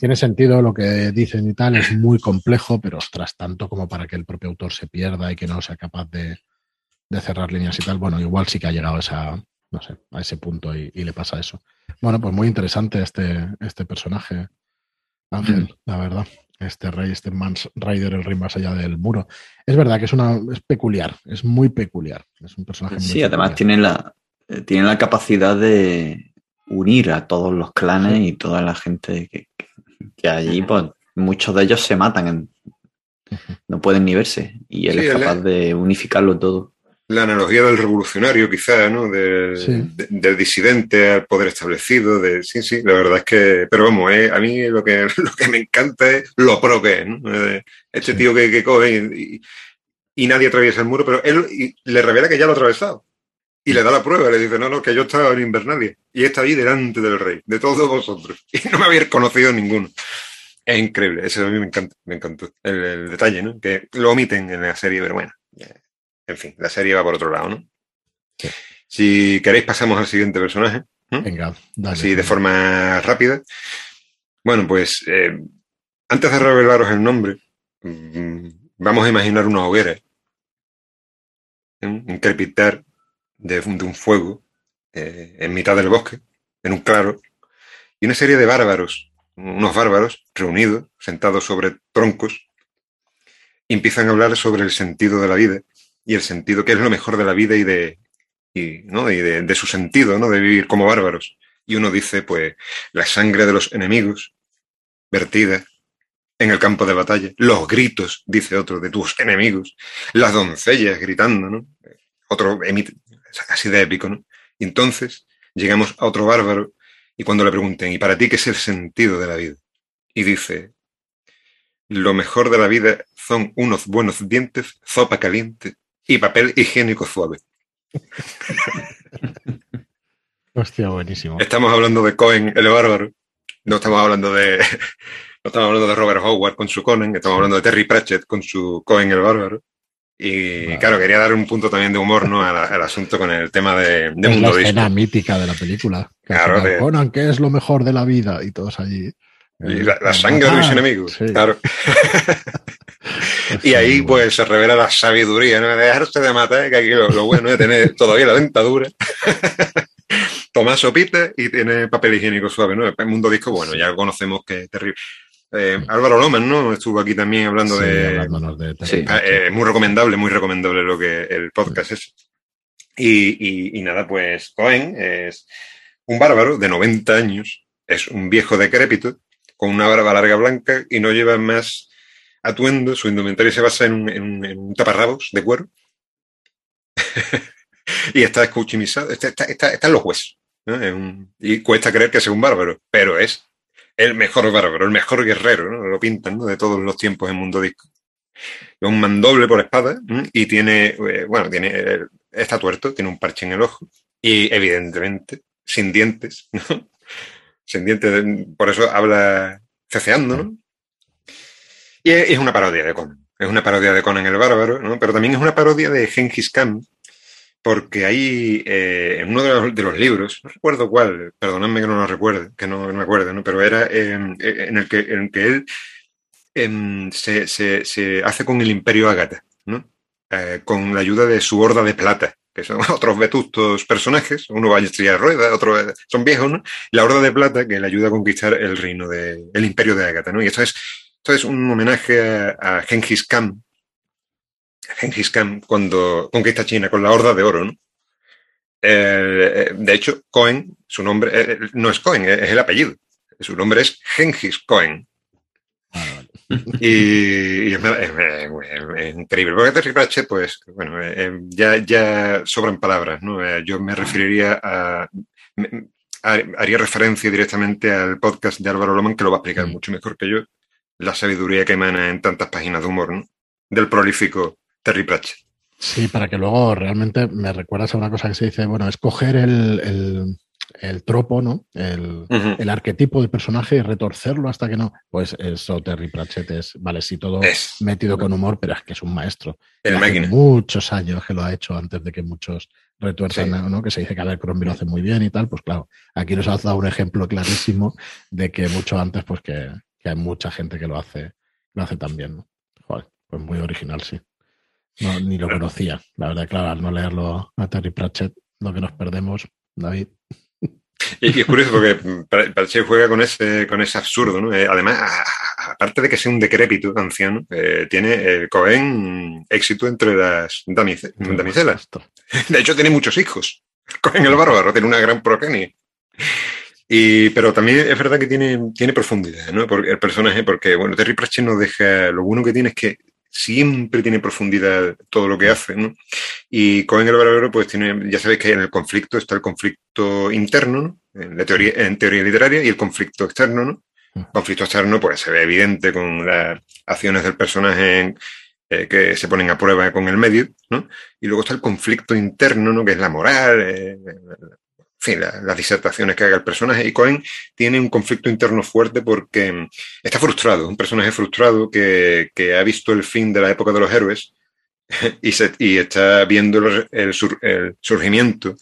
tiene sentido lo que dicen y tal, es muy complejo, pero ostras, tanto como para que el propio autor se pierda y que no sea capaz de, cerrar líneas y tal. Bueno, igual sí que ha llegado a esa, no sé, a ese punto y, le pasa eso. Bueno, pues muy interesante este, este personaje, Ángel, mm. la verdad. Este rey, este Mans Rider, el rey más allá del muro. Es verdad que es una, es peculiar, es muy peculiar. Es un personaje muy
Sí, además tiene la, eh, tiene la capacidad de unir a todos los clanes y toda la gente que, que allí pues muchos de ellos se matan, no pueden ni verse y él es capaz de unificarlo todo.
La analogía del revolucionario quizá, ¿no? Del, disidente al poder establecido, de sí, sí, la verdad es que, pero vamos, eh, a mí lo que, lo que me encanta es lo pro que es, eh, Este tío que, que coge y, nadie atraviesa el muro, pero él le revela que ya lo ha atravesado. Y le da la prueba, le dice, no, no, que yo estaba en Invernalia y está ahí delante del rey, de todos vosotros. Y no me había conocido ninguno. Es increíble, eso a mí me encanta, me encantó. El, detalle, ¿no? Que lo omiten en la serie, pero bueno. En fin, la serie va por otro lado, ¿no? Si queréis, pasamos al siguiente personaje.
Venga, dale.
Así de forma rápida. Bueno, pues eh, antes de revelaros el nombre, mm, vamos a imaginar una hoguera. ¿eh? Un crepitar de, un fuego eh, en mitad del bosque, en un claro, y una serie de bárbaros, unos bárbaros reunidos, sentados sobre troncos, empiezan a hablar sobre el sentido de la vida y el sentido que es lo mejor de la vida y de, ¿no? y de, su sentido, ¿no? de vivir como bárbaros. Y uno dice, pues, la sangre de los enemigos vertida en el campo de batalla, los gritos, dice otro, de tus enemigos, las doncellas gritando, ¿no? Otro emite, así de épico, ¿no? Y entonces llegamos a otro bárbaro y cuando le pregunten, ¿y para ti qué es el sentido de la vida? Y dice, lo mejor de la vida son unos buenos dientes, sopa caliente y papel higiénico suave.
Hostia, buenísimo.
Estamos hablando de Cohen, el bárbaro. No estamos hablando de, no estamos hablando de Robert Howard con su Conan, estamos hablando de Terry Pratchett con su Cohen el bárbaro. Y claro, quería dar un punto también de humor ¿no? al, asunto con el tema de, de
es la escena mítica de la película. claro, de... Conan, ¿qué es lo mejor de la vida? Y todos allí.
Y la, eh, sangre de mis enemigos, claro. y ahí pues se revela la sabiduría, ¿no? De dejarse de matar, que aquí lo, bueno es tener todavía la dentadura. Toma sopita y tiene papel higiénico suave, ¿no? El mundo disco, bueno, ya conocemos que es terrible. Eh, Álvaro Loman, ¿no? Estuvo aquí también hablando de... sí, eh, muy recomendable, muy recomendable lo que el podcast es. Y, nada, pues Cohen es un bárbaro de 90 años, es un viejo decrépito, con una barba larga blanca y no lleva más atuendo, su indumentaria se basa en un, taparrabos de cuero. y está escuchimizado, está, está, en los huesos. y cuesta creer que sea un bárbaro, pero es el mejor bárbaro, el mejor guerrero, ¿no? lo pintan de todos los tiempos en Mundo Disco. Un mandoble por espada y tiene, eh, bueno, tiene, está tuerto, tiene un parche en el ojo y evidentemente sin dientes, ¿no? Sin dientes, por eso habla ceceando, ¿no? Y es una parodia de Conan. Es una parodia de Conan el Bárbaro, ¿no? Pero también es una parodia de Genghis Khan, porque ahí, eh, en uno de los, libros, no recuerdo cuál, perdonadme que no lo recuerde, que no, me acuerdo, ¿no? pero era em, eh, en, el que, en que él em, se, se, hace con el imperio Agatha, ¿no? Eh, con la ayuda de su horda de plata, que son otros vetustos personajes, uno va a estrella de rueda, otros son viejos, ¿no? la horda de plata que le ayuda a conquistar el reino del el imperio de Agatha, ¿no? Y esto es, esto es un homenaje a, a Genghis Khan, Genghis Khan cuando conquista China con la Horda de Oro, ¿no? Eh, de hecho, Cohen, su nombre eh, no es Cohen, es el apellido. Su nombre es Genghis Cohen. Ah, y, es, increíble. Porque Terry pues, bueno, eh, ya, ya sobran palabras, ¿no? yo me referiría a, Haría referencia directamente al podcast de Álvaro Loman, que lo va a explicar mm. mucho mejor que yo, la sabiduría que emana en tantas páginas de humor, ¿no? Del prolífico Terry Pratchett.
Sí, para que luego realmente me recuerdas a una cosa que se dice, bueno, es coger el, tropo, ¿no? El, arquetipo del personaje y retorcerlo hasta que no. Pues eso, Terry Pratchett es, vale, sí, todo metido con humor, pero es que es un maestro. El hace muchos años que lo ha hecho antes de que muchos retuerzan, ¿no? Que se dice que Abercrombie lo hace muy bien y tal, pues claro, aquí nos ha dado un ejemplo clarísimo de que mucho antes, pues que, hay mucha gente que lo hace, lo hace también, ¿no? Joder, pues muy original, sí. No, ni lo conocía. La verdad, claro, al no leerlo a Terry Pratchett, lo que nos perdemos, David.
Y, es curioso porque Pratchett juega con ese, con ese absurdo, ¿no? Eh, además, aparte de que sea un decrépito anciano, eh, tiene el Cohen éxito entre las damiselas. De hecho, tiene muchos hijos. Cohen el bárbaro tiene una gran progenie. Y, pero también es verdad que tiene, tiene profundidad, ¿no? Porque el personaje, porque, bueno, Terry Pratchett nos deja, lo bueno que tiene es que siempre tiene profundidad todo lo que hace, ¿no? Y Cohen el Barbero, pues tiene, ya sabéis que en el conflicto está el conflicto interno, ¿no? En, la teoría, en teoría literaria, y el conflicto externo, ¿no? El conflicto externo, pues se ve evidente con las acciones del personaje eh, que se ponen a prueba con el medio, ¿no? Y luego está el conflicto interno, ¿no? Que es la moral, eh, fin, las disertaciones que haga el personaje. Y Cohen tiene un conflicto interno fuerte porque mm, está frustrado, un personaje frustrado que, ha visto el fin de la época de los héroes y, se, y está viendo el, surgimiento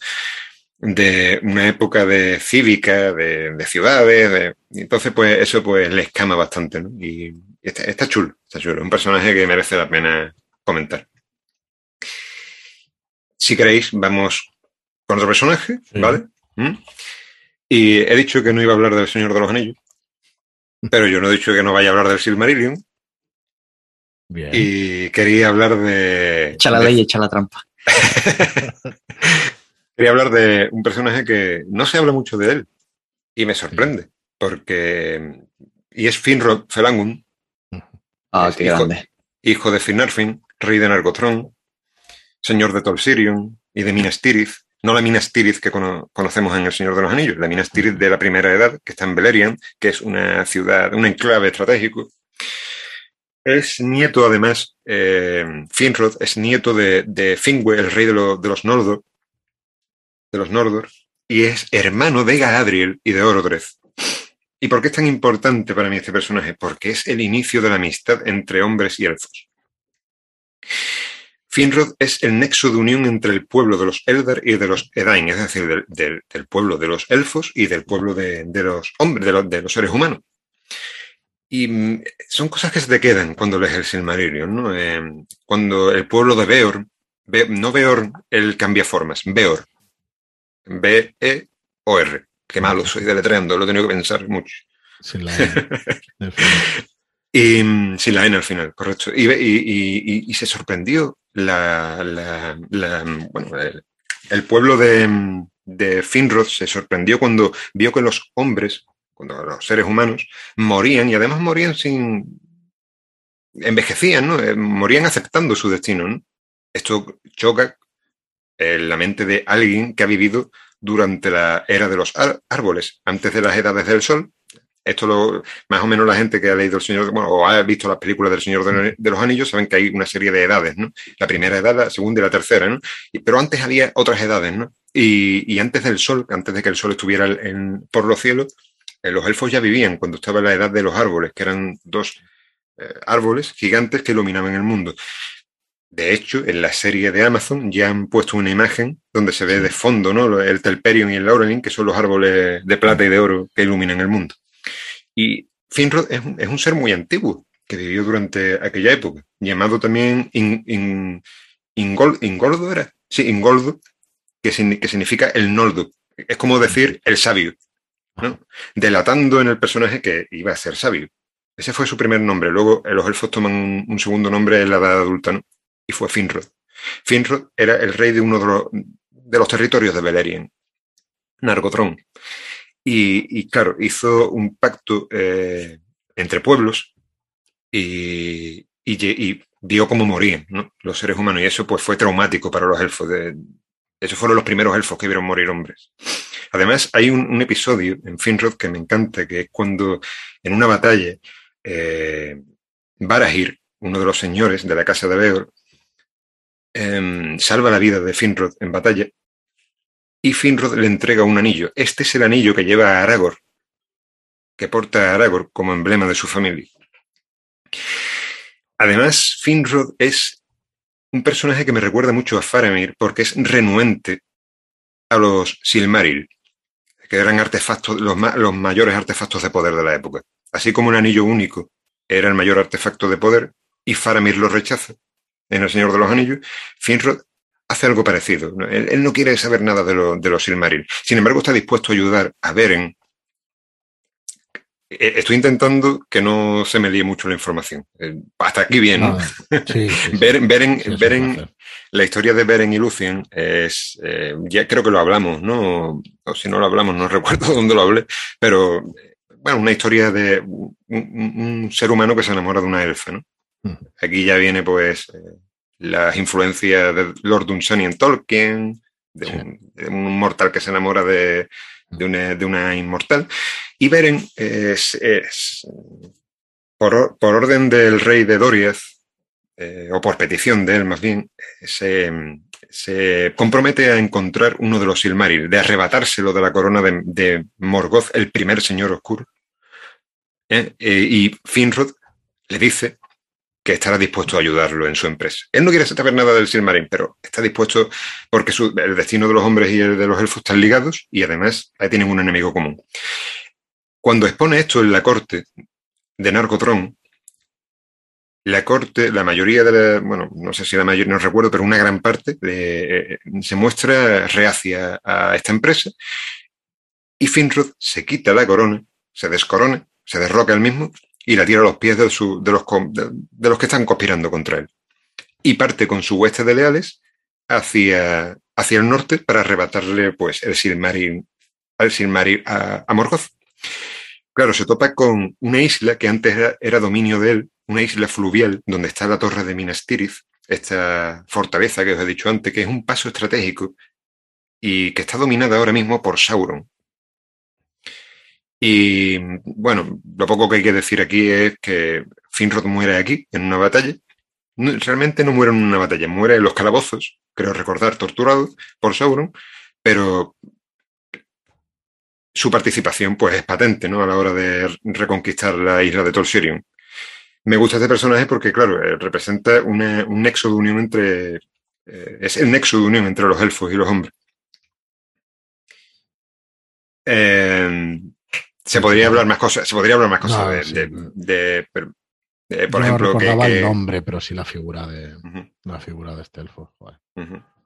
de una época de cívica, de, ciudades, entonces pues eso pues le escama bastante, ¿no? Y, está, chulo, está chulo, un personaje que merece la pena comentar. Si queréis, vamos con otro personaje, ¿vale? ¿Mm? Y he dicho que no iba a hablar del Señor de los Anillos, pero yo no he dicho que no vaya a hablar del Silmarillion. Bien. Y quería hablar de.
Echa la ley y echa la trampa.
quería hablar de un personaje que no se habla mucho de él y me sorprende, porque. Y es Finrod Felangun.
Ah, qué
hijo,
grande.
Hijo de Finarfin, rey de Nargothrond, señor de Tolsirion y de Minas Tirith, no la Minas Tirith que conocemos en El Señor de los Anillos, la Minas Tirith de la Primera Edad, que está en Beleriand, que es una ciudad, un enclave estratégico. Es nieto, además, eh, Finrod es nieto de, de Finwë, el rey de, los Noldor, de los Nordor, y es hermano de Galadriel y de Orodreth. ¿Y por qué es tan importante para mí este personaje? Porque es el inicio de la amistad entre hombres y elfos. Finrod es el nexo de unión entre el pueblo de los Eldar y de los Edain, es decir, del, pueblo de los elfos y del pueblo de, los hombres, de los, seres humanos. Y mm, son cosas que se te quedan cuando lees el Silmarillion, ¿no? Eh, cuando el pueblo de Beor, no Beor el cambia formas, Beor, B-E-O-R, qué malo soy deletreando, lo he tenido que pensar mucho.
Sin la N.
y, mm, sin la N al final, correcto. Y, se sorprendió la, bueno, el, pueblo de, de Finrod se sorprendió cuando vio que los hombres, cuando los seres humanos, morían y además morían sin... envejecían, ¿no? Eh, morían aceptando su destino, ¿no? Esto choca en la mente de alguien que ha vivido durante la era de los árboles, antes de las edades del sol. Esto lo, más o menos la gente que ha leído el Señor, bueno, o ha visto las películas del Señor de, los Anillos, saben que hay una serie de edades, ¿no? La primera edad, la segunda y la tercera, ¿no? pero antes había otras edades, ¿no? Y, antes del sol, antes de que el sol estuviera por los cielos, eh, los elfos ya vivían cuando estaba la edad de los árboles, que eran dos eh, árboles gigantes que iluminaban el mundo. De hecho, en la serie de Amazon ya han puesto una imagen donde se ve de fondo ¿no? el Telperion y el Laurelin, que son los árboles de plata y de oro que iluminan el mundo. Y Finrod es un, ser muy antiguo que vivió durante aquella época, llamado también Ingoldo, ¿era? Sí, Ingoldo, que, significa el Noldo. Es como decir el sabio, ¿no? delatando en el personaje que iba a ser sabio. Ese fue su primer nombre. Luego los elfos toman un, un segundo nombre en la edad adulta, ¿no? y fue Finrod. Finrod era el rey de uno de los, territorios de Beleriand, Nargothrond. Y, claro, hizo un pacto eh, entre pueblos y, vio cómo morían los seres humanos. Y eso pues, fue traumático para los elfos. De, esos fueron los primeros elfos que vieron morir hombres. Además, hay un, episodio en Finrod que me encanta, que es cuando en una batalla eh, Barahir, uno de los señores de la casa de Beor, Em, salva la vida de Finrod en batalla y Finrod le entrega un anillo. Este es el anillo que lleva a Aragorn, que porta a Aragorn como emblema de su familia. Además, Finrod es un personaje que me recuerda mucho a Faramir porque es renuente a los Silmaril, que eran artefactos, los, los mayores artefactos de poder de la época. Así como un anillo único era el mayor artefacto de poder y Faramir lo rechaza en El Señor de los Anillos, Finrod hace algo parecido. Él, no quiere saber nada de, los Silmaril. Sin embargo, está dispuesto a ayudar a Beren. Eh, estoy intentando que no se me líe mucho la información. Eh, hasta aquí bien, ¿no? Beren, la historia de Beren y Lucien es, eh, ya creo que lo hablamos, ¿no? O si no lo hablamos, no recuerdo dónde lo hablé, pero, bueno, una historia de un ser humano que se enamora de una elfa, ¿no? Aquí ya viene pues eh, las influencias de Lord Dunsany Tolkien, de, un, mortal que se enamora de, una, inmortal. Y Beren es, por, orden del rey de Doriath, eh, o por petición de él más bien, se, compromete a encontrar uno de los Silmaril, de arrebatárselo de la corona de, Morgoth, el primer señor oscuro. ¿eh? y Finrod le dice que estará dispuesto a ayudarlo en su empresa. Él no quiere saber nada del Silmarín, pero está dispuesto porque el destino de los hombres y el de los elfos están ligados y además ahí tienen un enemigo común. Cuando expone esto en la corte de Narcotrón, la corte, la mayoría de la, bueno, no sé si la mayoría, no recuerdo, pero una gran parte eh, se muestra reacia a esta empresa y Finrod se quita la corona, se descorona, se derroca él mismo y la tira a los pies de, los, de, los que están conspirando contra él. Y parte con su hueste de leales hacia, hacia el norte para arrebatarle pues, el Silmaril, al Silmaril a, Morgoth. Claro, se topa con una isla que antes era, dominio de él, una isla fluvial donde está la torre de Minas Tirith, esta fortaleza que os he dicho antes, que es un paso estratégico y que está dominada ahora mismo por Sauron, y bueno, lo poco que hay que decir aquí es que Finrod muere aquí, en una batalla. realmente no muere en una batalla, muere en los calabozos, creo recordar, torturado por Sauron, pero su participación pues es patente, ¿no? A la hora de reconquistar la isla de Tol Sirion. Me gusta este personaje porque, claro, eh, representa un nexo de unión entre... Eh, es el nexo de unión entre los elfos y los hombres. Eh, se podría hablar más cosas, se podría hablar más cosas de, por ejemplo,
que, el nombre, pero sí la figura de la figura de este elfo.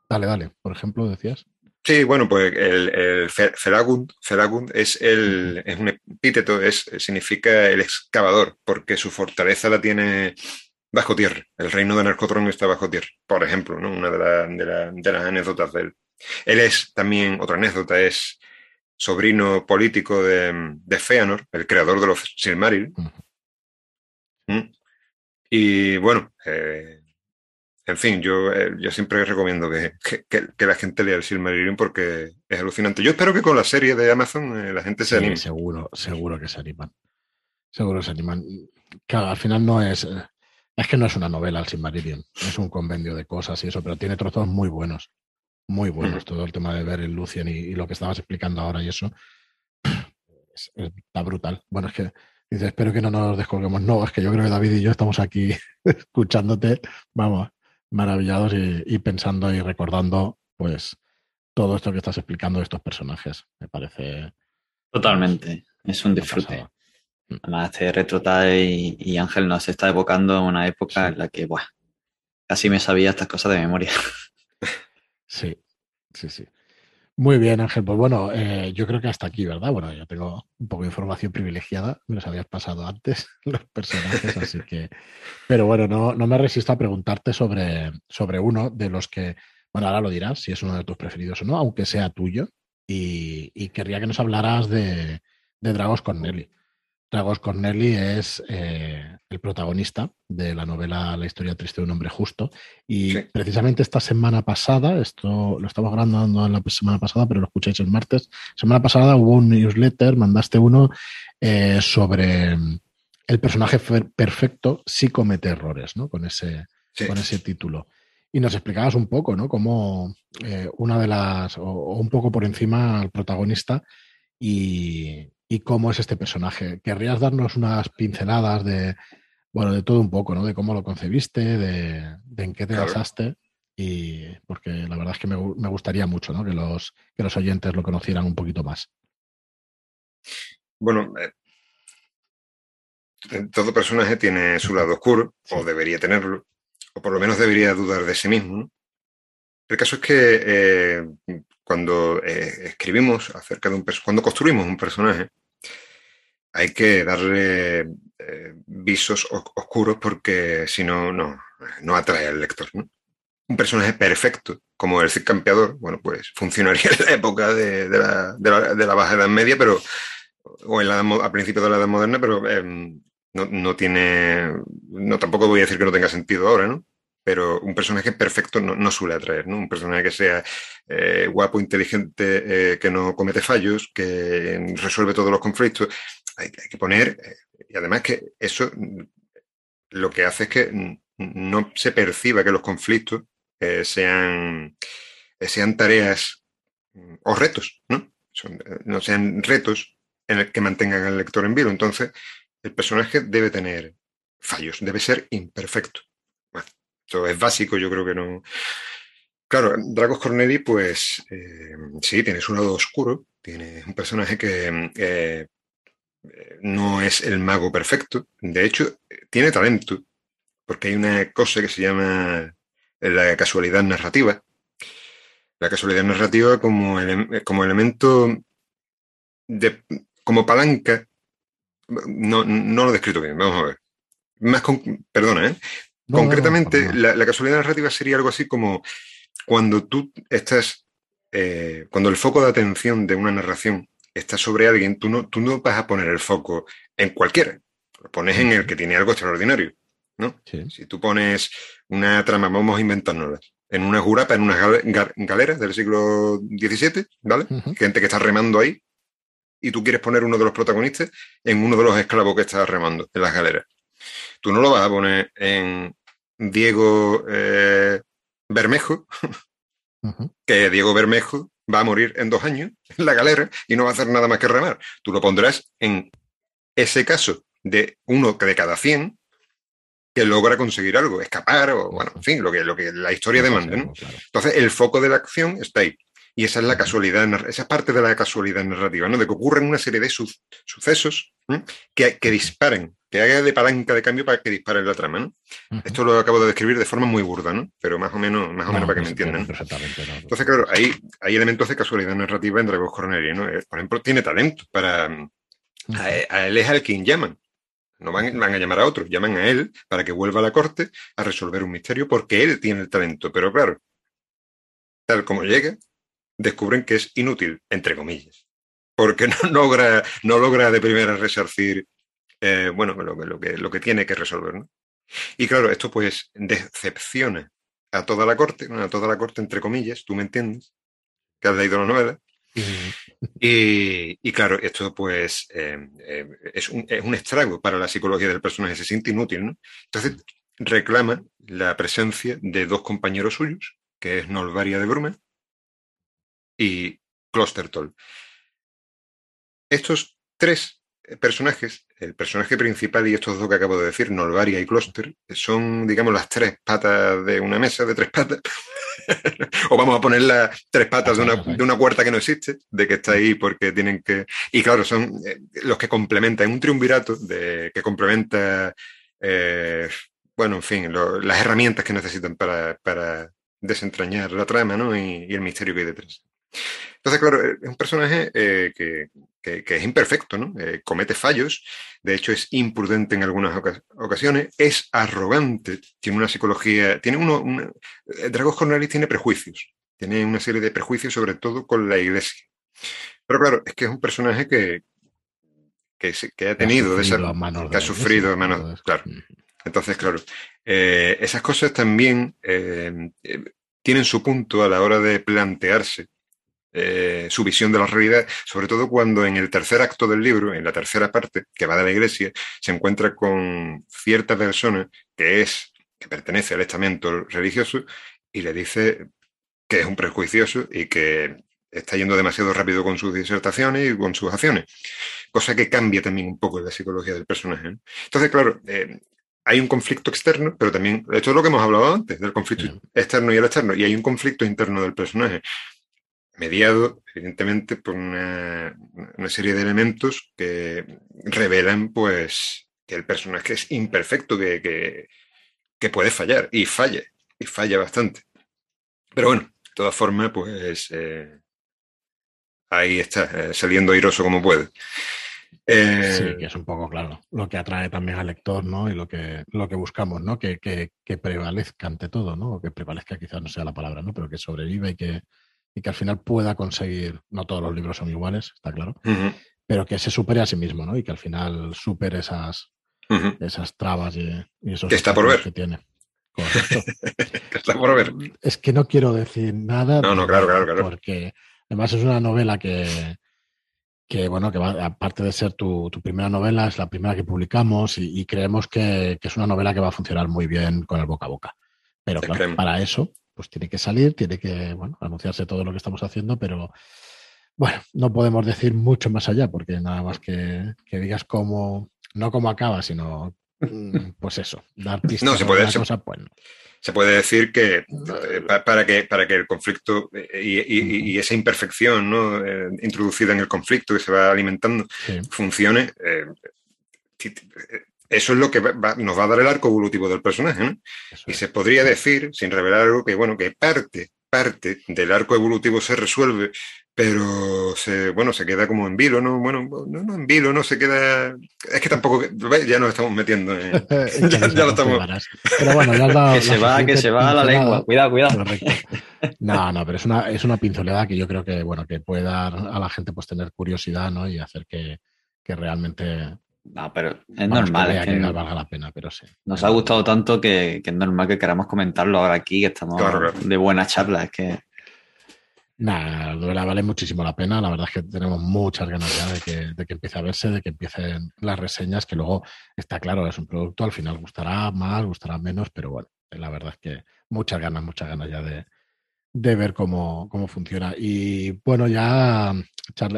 Dale, dale. Por ejemplo, decías.
Sí, bueno, pues el, el Felagund, es, el, es un epíteto, es, significa el excavador, porque su fortaleza la tiene bajo tierra. El reino de Narcotron está bajo tierra, por ejemplo, ¿no? una de, de, las anécdotas de él. Él es también, otra anécdota, es sobrino político de, de Feanor, el creador de los Silmaril. ¿Mm? Y bueno, eh, en fin, yo, eh, yo siempre recomiendo que, que, la gente lea el Silmarillion porque es alucinante. Yo espero que con la serie de Amazon eh, la gente se anime.
Seguro, seguro que se animan. Seguro que se animan. Claro, al final no es. Es que no es una novela el Silmarillion. Es un convenio de cosas y eso, pero tiene trozos muy buenos. Muy buenos. Todo el tema de ver el Lucian y, lo que estabas explicando ahora y eso. está brutal. Bueno, es que dice, espero que no nos descolguemos. No, es que yo creo que David y yo estamos aquí escuchándote. Vamos maravillados y, pensando y recordando, pues, todo esto que estás explicando de estos personajes. Me parece.
Totalmente. Es un disfrute. Mm. Además, este retrotal y, Ángel nos está evocando una época en la que, buah, casi me sabía estas cosas de memoria.
Sí, sí, sí. Muy bien, Ángel. Pues bueno, eh, yo creo que hasta aquí, ¿verdad? Bueno, yo tengo un poco de información privilegiada, me los habías pasado antes los personajes, así que... Pero bueno, no, no me resisto a preguntarte sobre, sobre uno de los que, bueno, ahora lo dirás, si es uno de tus preferidos o no, aunque sea tuyo, y, y querría que nos hablaras de, de Dragos Corneli. Dragos Corneli es eh, el protagonista de la novela La historia triste de un hombre justo. Y precisamente esta semana pasada, esto lo estamos grabando la semana pasada, pero lo escucháis el martes. Semana pasada hubo un newsletter, mandaste uno eh, sobre el personaje perfecto si comete errores, ¿no? Con ese, con ese título. Y nos explicabas un poco, ¿no? Cómo eh, una de las, o, un poco por encima al protagonista y, y cómo es este personaje. ¿Querrías darnos unas pinceladas de, bueno, de todo un poco, ¿no? De cómo lo concebiste, de, en qué te basaste. Y porque la verdad es que me, gustaría mucho, ¿no? Que los, que los oyentes lo conocieran un poquito más.
Bueno, eh, todo personaje tiene su lado oscuro, o debería tenerlo, o por lo menos debería dudar de sí mismo. El caso es que eh, cuando eh, escribimos acerca de un personaje, cuando construimos un personaje, hay que darle eh, visos oscuros porque si no, no, atrae al lector. Un personaje perfecto, como el Cid Campeador, bueno, pues funcionaría en la época de, la, Baja Edad Media, pero o en la, a principios de la Edad Moderna, pero em, no, tiene, no tampoco voy a decir que no tenga sentido ahora, ¿no? Pero un personaje perfecto no, suele atraer, ¿no? Un personaje que sea eh, guapo, inteligente, eh, que no comete fallos, que resuelve todos los conflictos hay, que poner, eh, y además que eso lo que hace es que no se perciba que los conflictos sean, sean tareas mm, o retos, ¿no? no sean retos en el que mantengan al lector en vivo. Entonces, el personaje debe tener fallos, debe ser imperfecto. Esto es básico, yo creo que no. Claro, Dragos Corneli, pues sí, tiene su lado oscuro, tiene un personaje que no es el mago perfecto. De hecho, tiene talento, porque hay una cosa que se llama la casualidad narrativa. La casualidad narrativa como, como elemento de, como palanca. No, no lo he descrito bien, vamos a ver. Más con, perdona, ¿eh? Concretamente, la, casualidad narrativa sería algo así como cuando tú estás, eh, cuando el foco de atención de una narración está sobre alguien, tú no, tú no vas a poner el foco en cualquiera, lo pones en el que tiene algo extraordinario. ¿no? Si tú pones una trama, vamos a inventárnosla, en una jurapa, en unas galeras del siglo XVII, ¿vale? Gente que está remando ahí, y tú quieres poner uno de los protagonistas en uno de los esclavos que está remando en las galeras. Tú no lo vas a poner en Diego eh, Bermejo, que Diego Bermejo va a morir en dos años en la galera y no va a hacer nada más que remar. Tú lo pondrás en ese caso de uno de cada cien que logra conseguir algo, escapar o, bueno, en fin, lo que, lo que la historia demanda. ¿no? Entonces, el foco de la acción está ahí. Y esa es la casualidad, esa parte de la casualidad narrativa, ¿no? De que ocurren una serie de sucesos que, que disparen, que haga de palanca de cambio para que disparen la trama, ¿no? Esto lo acabo de describir de forma muy burda, ¿no? Pero más o menos, más o menos para que me entiendan. Entonces, claro, hay, hay elementos de casualidad narrativa en Dragos Coroneri, ¿no? Eh, por ejemplo, tiene talento para... A, él es al quien llaman. No van, van, a llamar a otro, llaman a él para que vuelva a la corte a resolver un misterio porque él tiene el talento. Pero claro, tal como llega, descubren que es inútil, entre comillas, porque no logra, no logra de primera resarcir eh, bueno, lo, lo, que, lo que tiene que resolver. ¿no? Y claro, esto pues decepciona a toda la corte, a toda la corte, entre comillas, tú me entiendes, que has leído la novela. y, claro, esto pues eh, eh, es, un, es, un, estrago para la psicología del personaje, se siente inútil, ¿no? Entonces reclama la presencia de dos compañeros suyos, que es Nolvaria de Brume y Clostertol. Estos tres personajes, el personaje principal y estos dos que acabo de decir, Nolvaria y Closter, son, digamos, las tres patas de una mesa de tres patas. o vamos a poner las tres patas de una, de una, puerta que no existe, de que está ahí porque tienen que. Y claro, son eh, los que complementan, un triunvirato de, que complementa, eh, bueno, en fin, las herramientas que necesitan para, para desentrañar la trama ¿no? y el misterio que hay detrás. Entonces, claro, es un personaje eh, que, que, es imperfecto, ¿no? Eh, comete fallos, de hecho es imprudente en algunas ocasiones, es arrogante, tiene una psicología, tiene uno, eh, Dragos Cornelis tiene prejuicios, tiene una serie de prejuicios sobre todo con la iglesia. Pero claro, es que es un personaje que, que, ha tenido, que ha sufrido, de manos, claro. Entonces, claro, esas cosas también tienen su punto a la hora de plantearse eh, su visión de la realidad, sobre todo cuando en el tercer acto del libro, en la tercera parte, que va de la iglesia, se encuentra con cierta persona que es, que pertenece al estamento religioso, y le dice que es un prejuicioso y que está yendo demasiado rápido con sus disertaciones y con sus acciones, cosa que cambia también un poco la psicología del personaje. Entonces, claro, eh, hay un conflicto externo, pero también, esto es lo que hemos hablado antes, del conflicto externo y el externo, y hay un conflicto interno del personaje mediado, evidentemente, por una, serie de elementos que revelan, pues, que el personaje es imperfecto, que, que, puede fallar, y falla, y falla bastante. Pero bueno, de todas formas, pues, eh, ahí está, eh, saliendo airoso como puede.
Eh, sí, que es un poco claro lo que atrae también al lector, ¿no? Y lo que, lo que buscamos, ¿no? Que, que, que prevalezca ante todo, ¿no? O que prevalezca quizás no sea la palabra, ¿no? Pero que sobreviva y que, y que al final pueda conseguir, no todos los libros son iguales, está claro, pero que se supere a sí mismo, ¿no? Y que al final supere esas, esas trabas y, esos
que está por ver.
que tiene.
que está por ver.
Es que no quiero decir nada.
No, no, claro, claro, claro.
Porque además es una novela que, que bueno, que aparte de ser tu, primera novela, es la primera que publicamos y, creemos que, que, es una novela que va a funcionar muy bien con el boca a boca. Pero claro, para eso pues tiene que salir, tiene que, bueno, anunciarse todo lo que estamos haciendo, pero bueno, no podemos decir mucho más allá, porque nada más que, digas cómo, no cómo acaba, sino mm, pues eso, dar pistas
no, se puede, se, pues se puede decir que eh, para que para que el conflicto eh, y, esa imperfección ¿no? Eh, introducida en el conflicto que se va alimentando funcione eso es lo que nos va a dar el arco evolutivo del personaje, ¿no? y se podría decir, sin revelar algo, que bueno, que parte, parte del arco evolutivo se resuelve, pero se, bueno, se queda como en vilo, ¿no? Bueno, no, no en vilo, no se queda. Es que tampoco, ya nos estamos metiendo en.
ya, lo estamos. Pero bueno, ya has dado
que se va, que se va a la lengua. Cuidado, cuidado.
No, no, pero es una, es una pincelada que yo creo que, bueno, que puede dar a la gente pues tener curiosidad, ¿no? Y hacer que, que realmente
no, pero es normal.
Es que, valga la pena, pero sí.
Nos ha gustado tanto que, es normal que queramos comentarlo ahora aquí, que estamos de buena charla. Es que.
Nada, la vale muchísimo la pena. La verdad es que tenemos muchas ganas ya de que, de que empiece a verse, de que empiecen las reseñas, que luego está claro, es un producto, al final gustará más, gustará menos, pero bueno, la verdad es que muchas ganas, muchas ganas ya de, de ver cómo, cómo funciona. Y bueno, ya,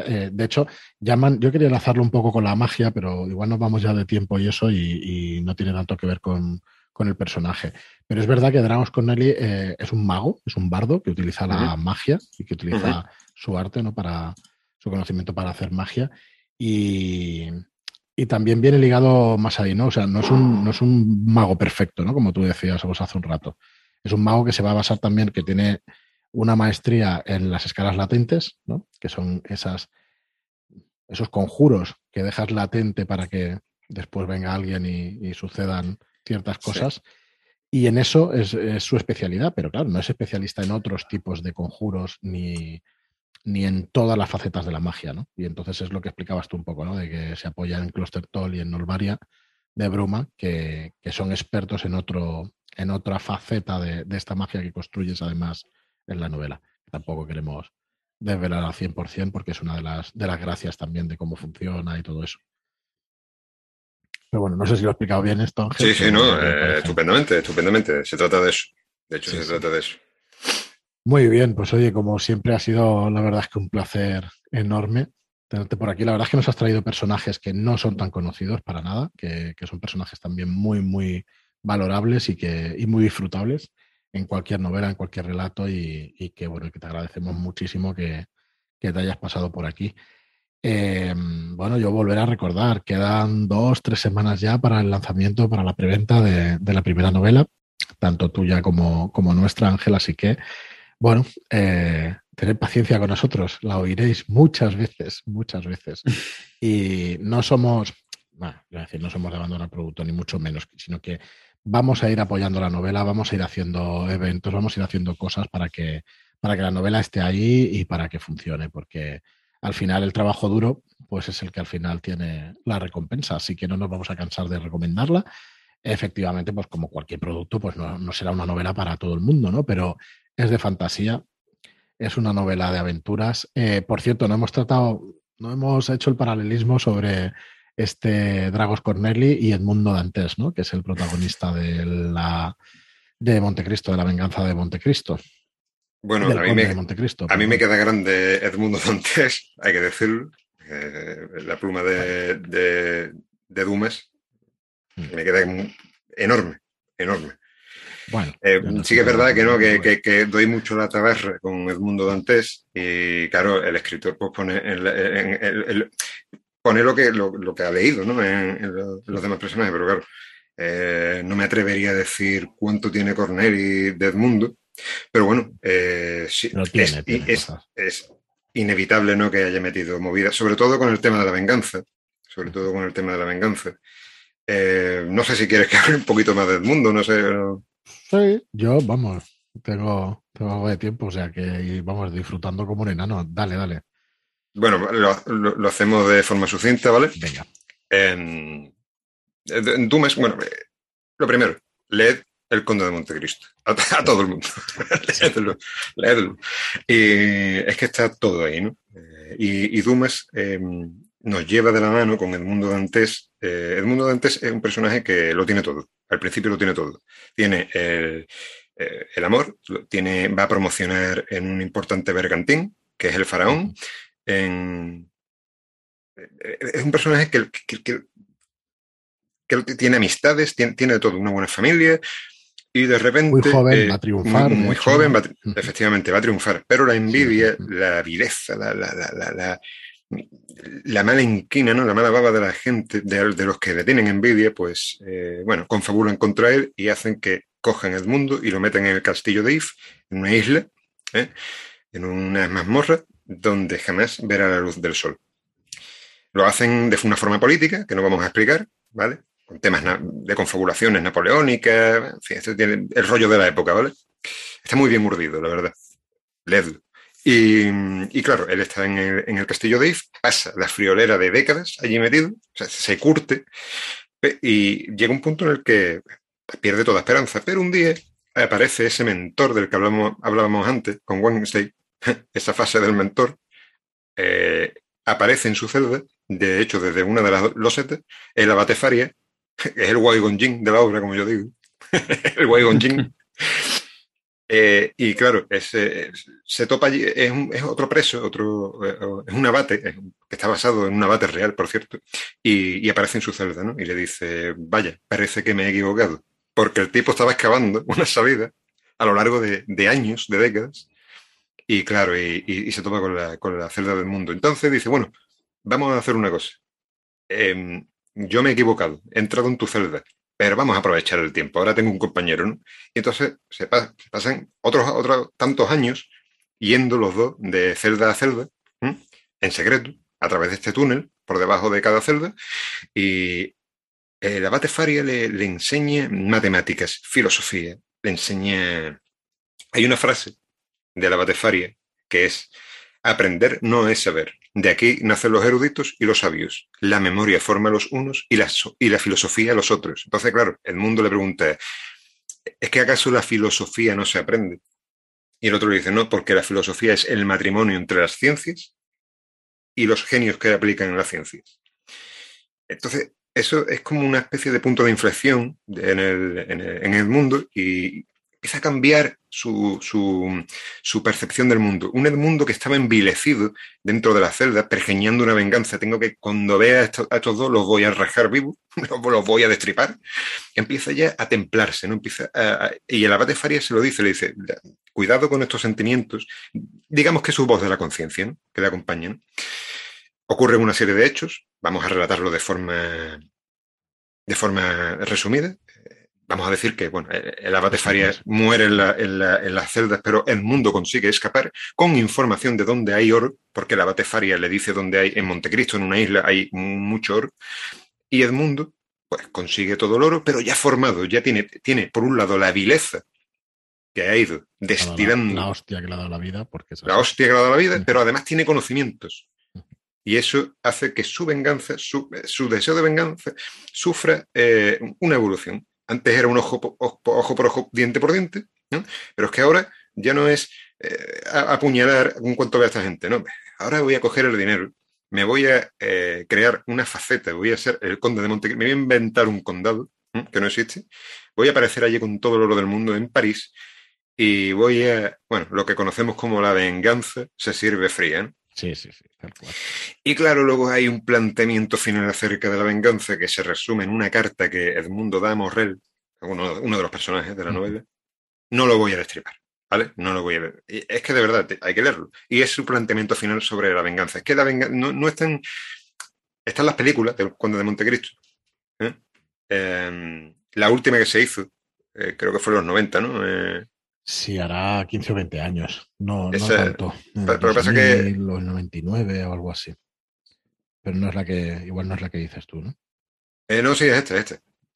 eh, de hecho, llaman, yo quería enlazarlo un poco con la magia, pero igual nos vamos ya de tiempo y eso, y, no tiene tanto que ver con, con el personaje. Pero es verdad que Dragos Corneli eh, es un mago, es un bardo que utiliza la magia y que utiliza su arte, ¿no? Para su conocimiento para hacer magia. Y, también viene ligado más ahí, ¿no? O sea, no es un, no es un mago perfecto, ¿no? Como tú decías vos hace un rato. Es un mago que se va a basar también, que tiene una maestría en las escalas latentes, ¿no? Que son esas, esos conjuros que dejas latente para que después venga alguien y, sucedan ciertas cosas. Y en eso es, su especialidad, pero claro, no es especialista en otros tipos de conjuros ni, ni en todas las facetas de la magia, ¿no? Y entonces es lo que explicabas tú un poco, ¿no? De que se apoya en Cluster Toll y en Nolvaria de Bruma, que, son expertos en, otro, en otra faceta de, de, esta magia que construyes además en la novela. Tampoco queremos desvelar al 100% porque es una de las, de las gracias también de cómo funciona y todo eso. Pero bueno, no sé si lo he explicado bien esto,
Ángel. Sí, sí, no, eh, estupendamente, estupendamente. Se trata de eso. De hecho, se trata de eso.
Muy bien, pues oye, como siempre ha sido, la verdad es que un placer enorme tenerte por aquí. La verdad es que nos has traído personajes que no son tan conocidos para nada, que, son personajes también muy, muy valorables y, que, y muy disfrutables en cualquier novela, en cualquier relato y, que, bueno, que te agradecemos muchísimo que, que te hayas pasado por aquí. Em, bueno, yo volveré a recordar, quedan dos, tres semanas ya para el lanzamiento, para la preventa de, la primera novela, tanto tuya como, como nuestra, Ángela, así que, bueno, eh, tened paciencia con nosotros, la oiréis muchas veces, muchas veces. Y no somos, bueno, decir, no somos de abandonar producto, ni mucho menos, sino que vamos a ir apoyando la novela, vamos a ir haciendo eventos, vamos a ir haciendo cosas para que, para que la novela esté ahí y para que funcione, porque al final el trabajo duro, pues es el que al final tiene la recompensa. Así que no nos vamos a cansar de recomendarla. Efectivamente, pues como cualquier producto, pues no, será una novela para todo el mundo, ¿no? Pero es de fantasía, es una novela de aventuras. Eh, por cierto, no hemos tratado, no hemos hecho el paralelismo sobre este Dragos Corneli y Edmundo Dantes, ¿no? Que es el protagonista de la de Montecristo, de la venganza de Montecristo.
Bueno, a mí, me, a mí me queda grande Edmundo Dantes, hay que decirlo. Eh, la pluma de, de, Dumes mm. me queda enorme, enorme. Bueno, eh, sí que es verdad que no, que, doy mucho la taberna con Edmundo Dantes y claro, el escritor pues pone, pone lo, que, lo, que ha leído ¿no? en, los demás personajes, pero claro, eh, no me atrevería a decir cuánto tiene Corneli de Edmundo, pero bueno, eh, sí, es, inevitable ¿no? que haya metido movida, sobre todo con el tema de la venganza. Sobre todo con el tema de la venganza. Eh, no sé si quieres que hable un poquito más del mundo, no sé.
Sí, yo, vamos, tengo, tengo algo de tiempo, o sea que vamos disfrutando como un enano. Dale, dale.
Bueno, lo, hacemos de forma sucinta, ¿vale? Venga. En, en Dumes, bueno, eh, lo primero, leed el Conde de Montecristo. A, todo el mundo. léedlo, Y es que está todo ahí, ¿no? Eh, y, Dumas em, nos lleva de la mano con Edmundo Dantes. Eh, Edmundo Dantes es un personaje que lo tiene todo. Al principio lo tiene todo. Tiene el, eh, amor, tiene, va a promocionar en un importante bergantín, que es el faraón. En, es un personaje que, que, tiene amistades, tiene, tiene todo, una buena familia, y de repente...
Muy joven, va a triunfar.
Muy, joven, efectivamente, va a triunfar. Pero la envidia, la avideza, la, la, la, la, mala inquina, ¿no? la mala baba de la gente, de, de los que le tienen envidia, pues, eh, bueno, confabulan contra él y hacen que cojan el mundo y lo meten en el castillo de If, en una isla, ¿eh? en una mazmorra, donde jamás verá la luz del sol. Lo hacen de una forma política, que no vamos a explicar, ¿vale? con temas de confabulaciones napoleónicas, tiene el rollo de la época, ¿vale? Está muy bien urdido, la verdad. Ledlo. Y, claro, él está en el, castillo de If, pasa la friolera de décadas allí metido, o se curte, y llega un punto en el que pierde toda esperanza. Pero un día aparece ese mentor del que hablábamos antes, con Wednesday, esa fase del mentor, eh, aparece en su celda, de hecho, desde una de las losetas, el abate Faria, es el Waigon Jin de la obra, como yo digo. el Waigon Jin. Eh, y claro, se topa allí, es, otro preso, otro, es un abate, que está basado en un abate real, por cierto, y, aparece en su celda, ¿no? Y le dice, vaya, parece que me he equivocado. porque el tipo estaba excavando una salida a lo largo de, años, de décadas, y claro, y, se toma con la, con la, celda del mundo. Entonces dice, bueno, vamos a hacer una cosa. Em, yo me he equivocado, he entrado en tu celda, pero vamos a aprovechar el tiempo. Ahora tengo un compañero, ¿no? Y entonces se, pasan otros, otros tantos años yendo los dos de celda a celda, en secreto, a través de este túnel, por debajo de cada celda, y el abate Faria le enseña matemáticas, filosofía, le enseña... Hay una frase de la Faria que es, aprender no es saber. De aquí nacen los eruditos y los sabios. La memoria forma a los unos y la, filosofía a los otros. Entonces, claro, el mundo le pregunta, ¿es que acaso la filosofía no se aprende? Y el otro le dice, no, porque la filosofía es el matrimonio entre las ciencias y los genios que aplican en las ciencias. Entonces, eso es como una especie de punto de inflexión en el, mundo y empieza a cambiar su, percepción del mundo. Un mundo que estaba envilecido dentro de la celda, pergeñando una venganza. Tengo que, cuando vea a estos, dos, los voy a rajar vivos, los voy a destripar. Empieza ya a templarse, ¿no? Empieza y el abate Faria se lo dice, le dice, cuidado con estos sentimientos. Digamos que es su voz de la conciencia, que le acompañan. Ocurren una serie de hechos, vamos a relatarlo de forma, de forma resumida. Vamos a decir que bueno, el abate Faria muere en, las celdas, pero el mundo consigue escapar con información de dónde hay oro, porque el abate Faria le dice dónde hay, en Montecristo, en una isla, hay mucho oro, y Edmundo pues, consigue todo el oro, pero ya formado, ya tiene, tiene por un lado la vileza que ha ido destilando.
La, hostia que le ha dado la vida, porque
La hostia que le ha dado la vida, pero además tiene conocimientos. Y eso hace que su venganza, su, deseo de venganza, sufra eh, una evolución. Antes era un ojo, por ojo, diente por diente, pero es que ahora ya no es eh, apuñalar en cuanto vea a esta gente, no. Ahora voy a coger el dinero, me voy a eh, crear una faceta, voy a ser el conde de Montecristo, me voy a inventar un condado que no existe, voy a aparecer allí con todo el oro del mundo en París y voy a, bueno, lo que conocemos como la venganza se sirve fría.
Sí, sí, sí.
Y claro, luego hay un planteamiento final acerca de la venganza que se resume en una carta que Edmundo da a Morrel, uno, de los personajes de la novela. No lo voy a destripar, ¿vale? No lo voy a ver. Es que de verdad hay que leerlo. Y es su planteamiento final sobre la venganza. Es que la venganza no, no están. Están las películas del Conde de Montecristo. ¿eh? Em, la última que se hizo, eh, creo que fue en los 90, ¿no?
Sí, hará 15 o 20 años. No, no tanto. Pero, pasa que. Los 99 o algo así. Pero no es la que. Igual no es la que dices tú, ¿no?
Eh, no, sí, es este, este.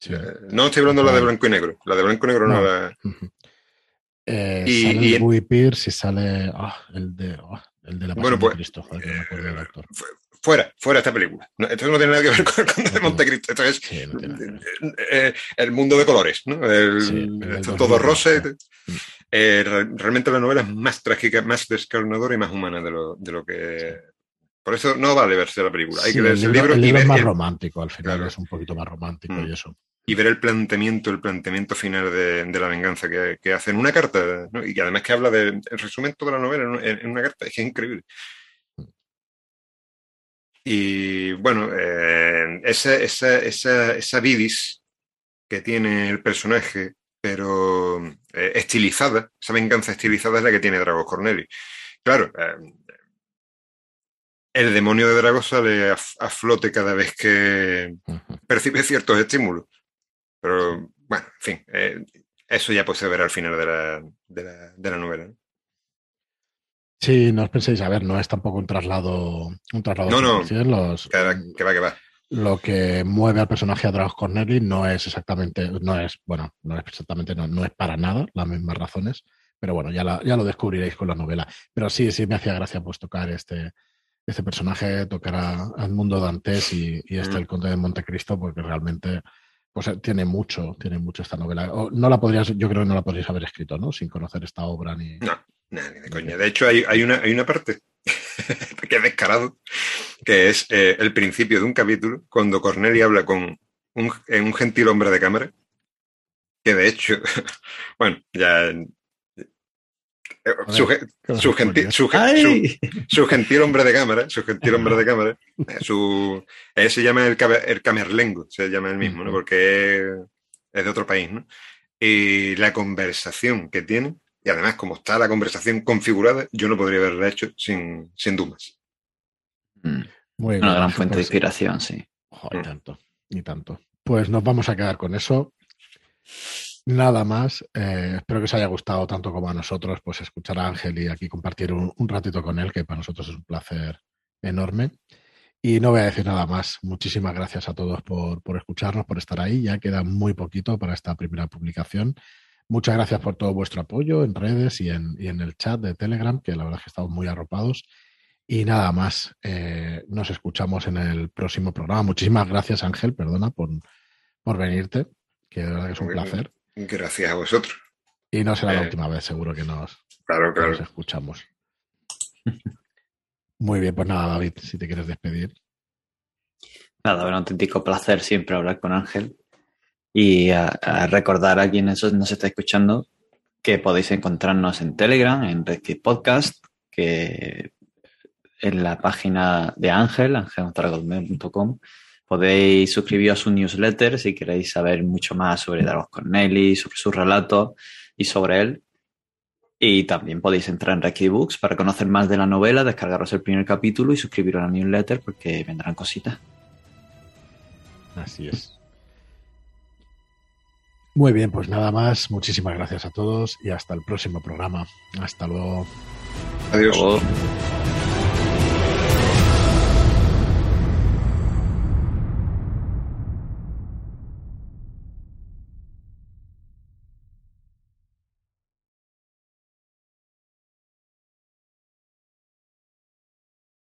Eh, no estoy hablando de la de blanco y negro. La de blanco y negro no, la.
Eh, y, sale y el Pierce y sale ah, el, de, ah, el de la
Pasión bueno, pues, de Cristo. Joder, eh, no del actor. Fuera, fuera esta película. esto no tiene nada que ver con el Conde de Montecristo. Esto es sí, no eh, el mundo de colores, ¿no? El, sí, esto todo rosa. Mm. Eh, realmente la novela es más trágica, más descarnadora y más humana de lo, de lo que... Por eso no vale verse la película. Hay que leerse el libro,
el libro
y
es más romántico, al final es un poquito más romántico y mm. eso.
Y ver el planteamiento, el planteamiento final de, de la venganza que, que, hace en una carta, ¿no? y que además que habla del resumen toda la novela en, en, una carta, es increíble. Y bueno, eh, esa, esa, esa, esa vidis que tiene el personaje pero eh, estilizada, esa venganza estilizada es la que tiene Dragos Corneli. Claro, eh, el demonio de Dragos sale a, flote cada vez que percibe ciertos estímulos. Pero bueno, en fin, eh, eso ya puede se ver al final de la, de la, de la novela.
Sí, no os penséis, a ver, no es tampoco un traslado. Un traslado
no, no, que va, que va
lo que mueve al personaje a Dragos Corneli no es exactamente, no es, bueno, no es exactamente, no, no es para nada las mismas razones, pero bueno, ya, ya lo descubriréis con la novela. Pero sí, sí me hacía gracia pues tocar este, este personaje, tocar al mundo Dantes y, y este, el Conde de Montecristo, porque realmente pues tiene mucho, tiene mucho esta novela. no la podrías, yo creo que no la podrías haber escrito, ¿no? Sin conocer esta obra ni.
No, ni de coña. De hecho, hay, hay, una, hay una parte que descarado, que es eh, el principio de un capítulo, cuando Cornelia habla con un, un gentil hombre de cámara, que de hecho, bueno, ya su, gentil, su, gentil, hombre de cámara, su gentil hombre de cámara, su, él se llama el, el camerlengo, se llama el mismo, ¿no? Porque es, de otro país, ¿no? y la conversación que tiene. Y además, como está la conversación configurada, yo no podría haberla hecho sin, sin dumas.
Mm. Una gran fuente de inspiración, sí.
y tanto, y tanto. Pues nos vamos a quedar con eso. Nada más. Eh, espero que os haya gustado tanto como a nosotros, pues escuchar a Ángel y aquí compartir un, ratito con él, que para nosotros es un placer enorme. Y no voy a decir nada más. Muchísimas gracias a todos por, por, escucharnos, por estar ahí. Ya queda muy poquito para esta primera publicación. Muchas gracias por todo vuestro apoyo en redes y en, y en el chat de Telegram, que la verdad es que estamos muy arropados. Y nada más, eh, nos escuchamos en el próximo programa. Muchísimas gracias, Ángel, perdona por, por venirte, que de verdad que es un placer.
Gracias a vosotros.
Y no será la eh, última vez, seguro que nos,
claro, claro.
nos escuchamos. Muy bien, pues nada, David, si te quieres despedir.
Nada, un auténtico placer siempre hablar con Ángel y a, recordar a quienes nos está escuchando que podéis encontrarnos en Telegram, en Redkit Podcast, que en la página de Ángel, angelmontaragolme.com, podéis suscribiros a su newsletter si queréis saber mucho más sobre Daros Corneli, sobre su relato y sobre él. Y también podéis entrar en Reiki Books para conocer más de la novela, descargaros el primer capítulo y suscribiros a la newsletter porque vendrán cositas.
Así es. Muy bien, pues nada más. Muchísimas gracias a todos y hasta el próximo programa. Hasta luego.
Adiós.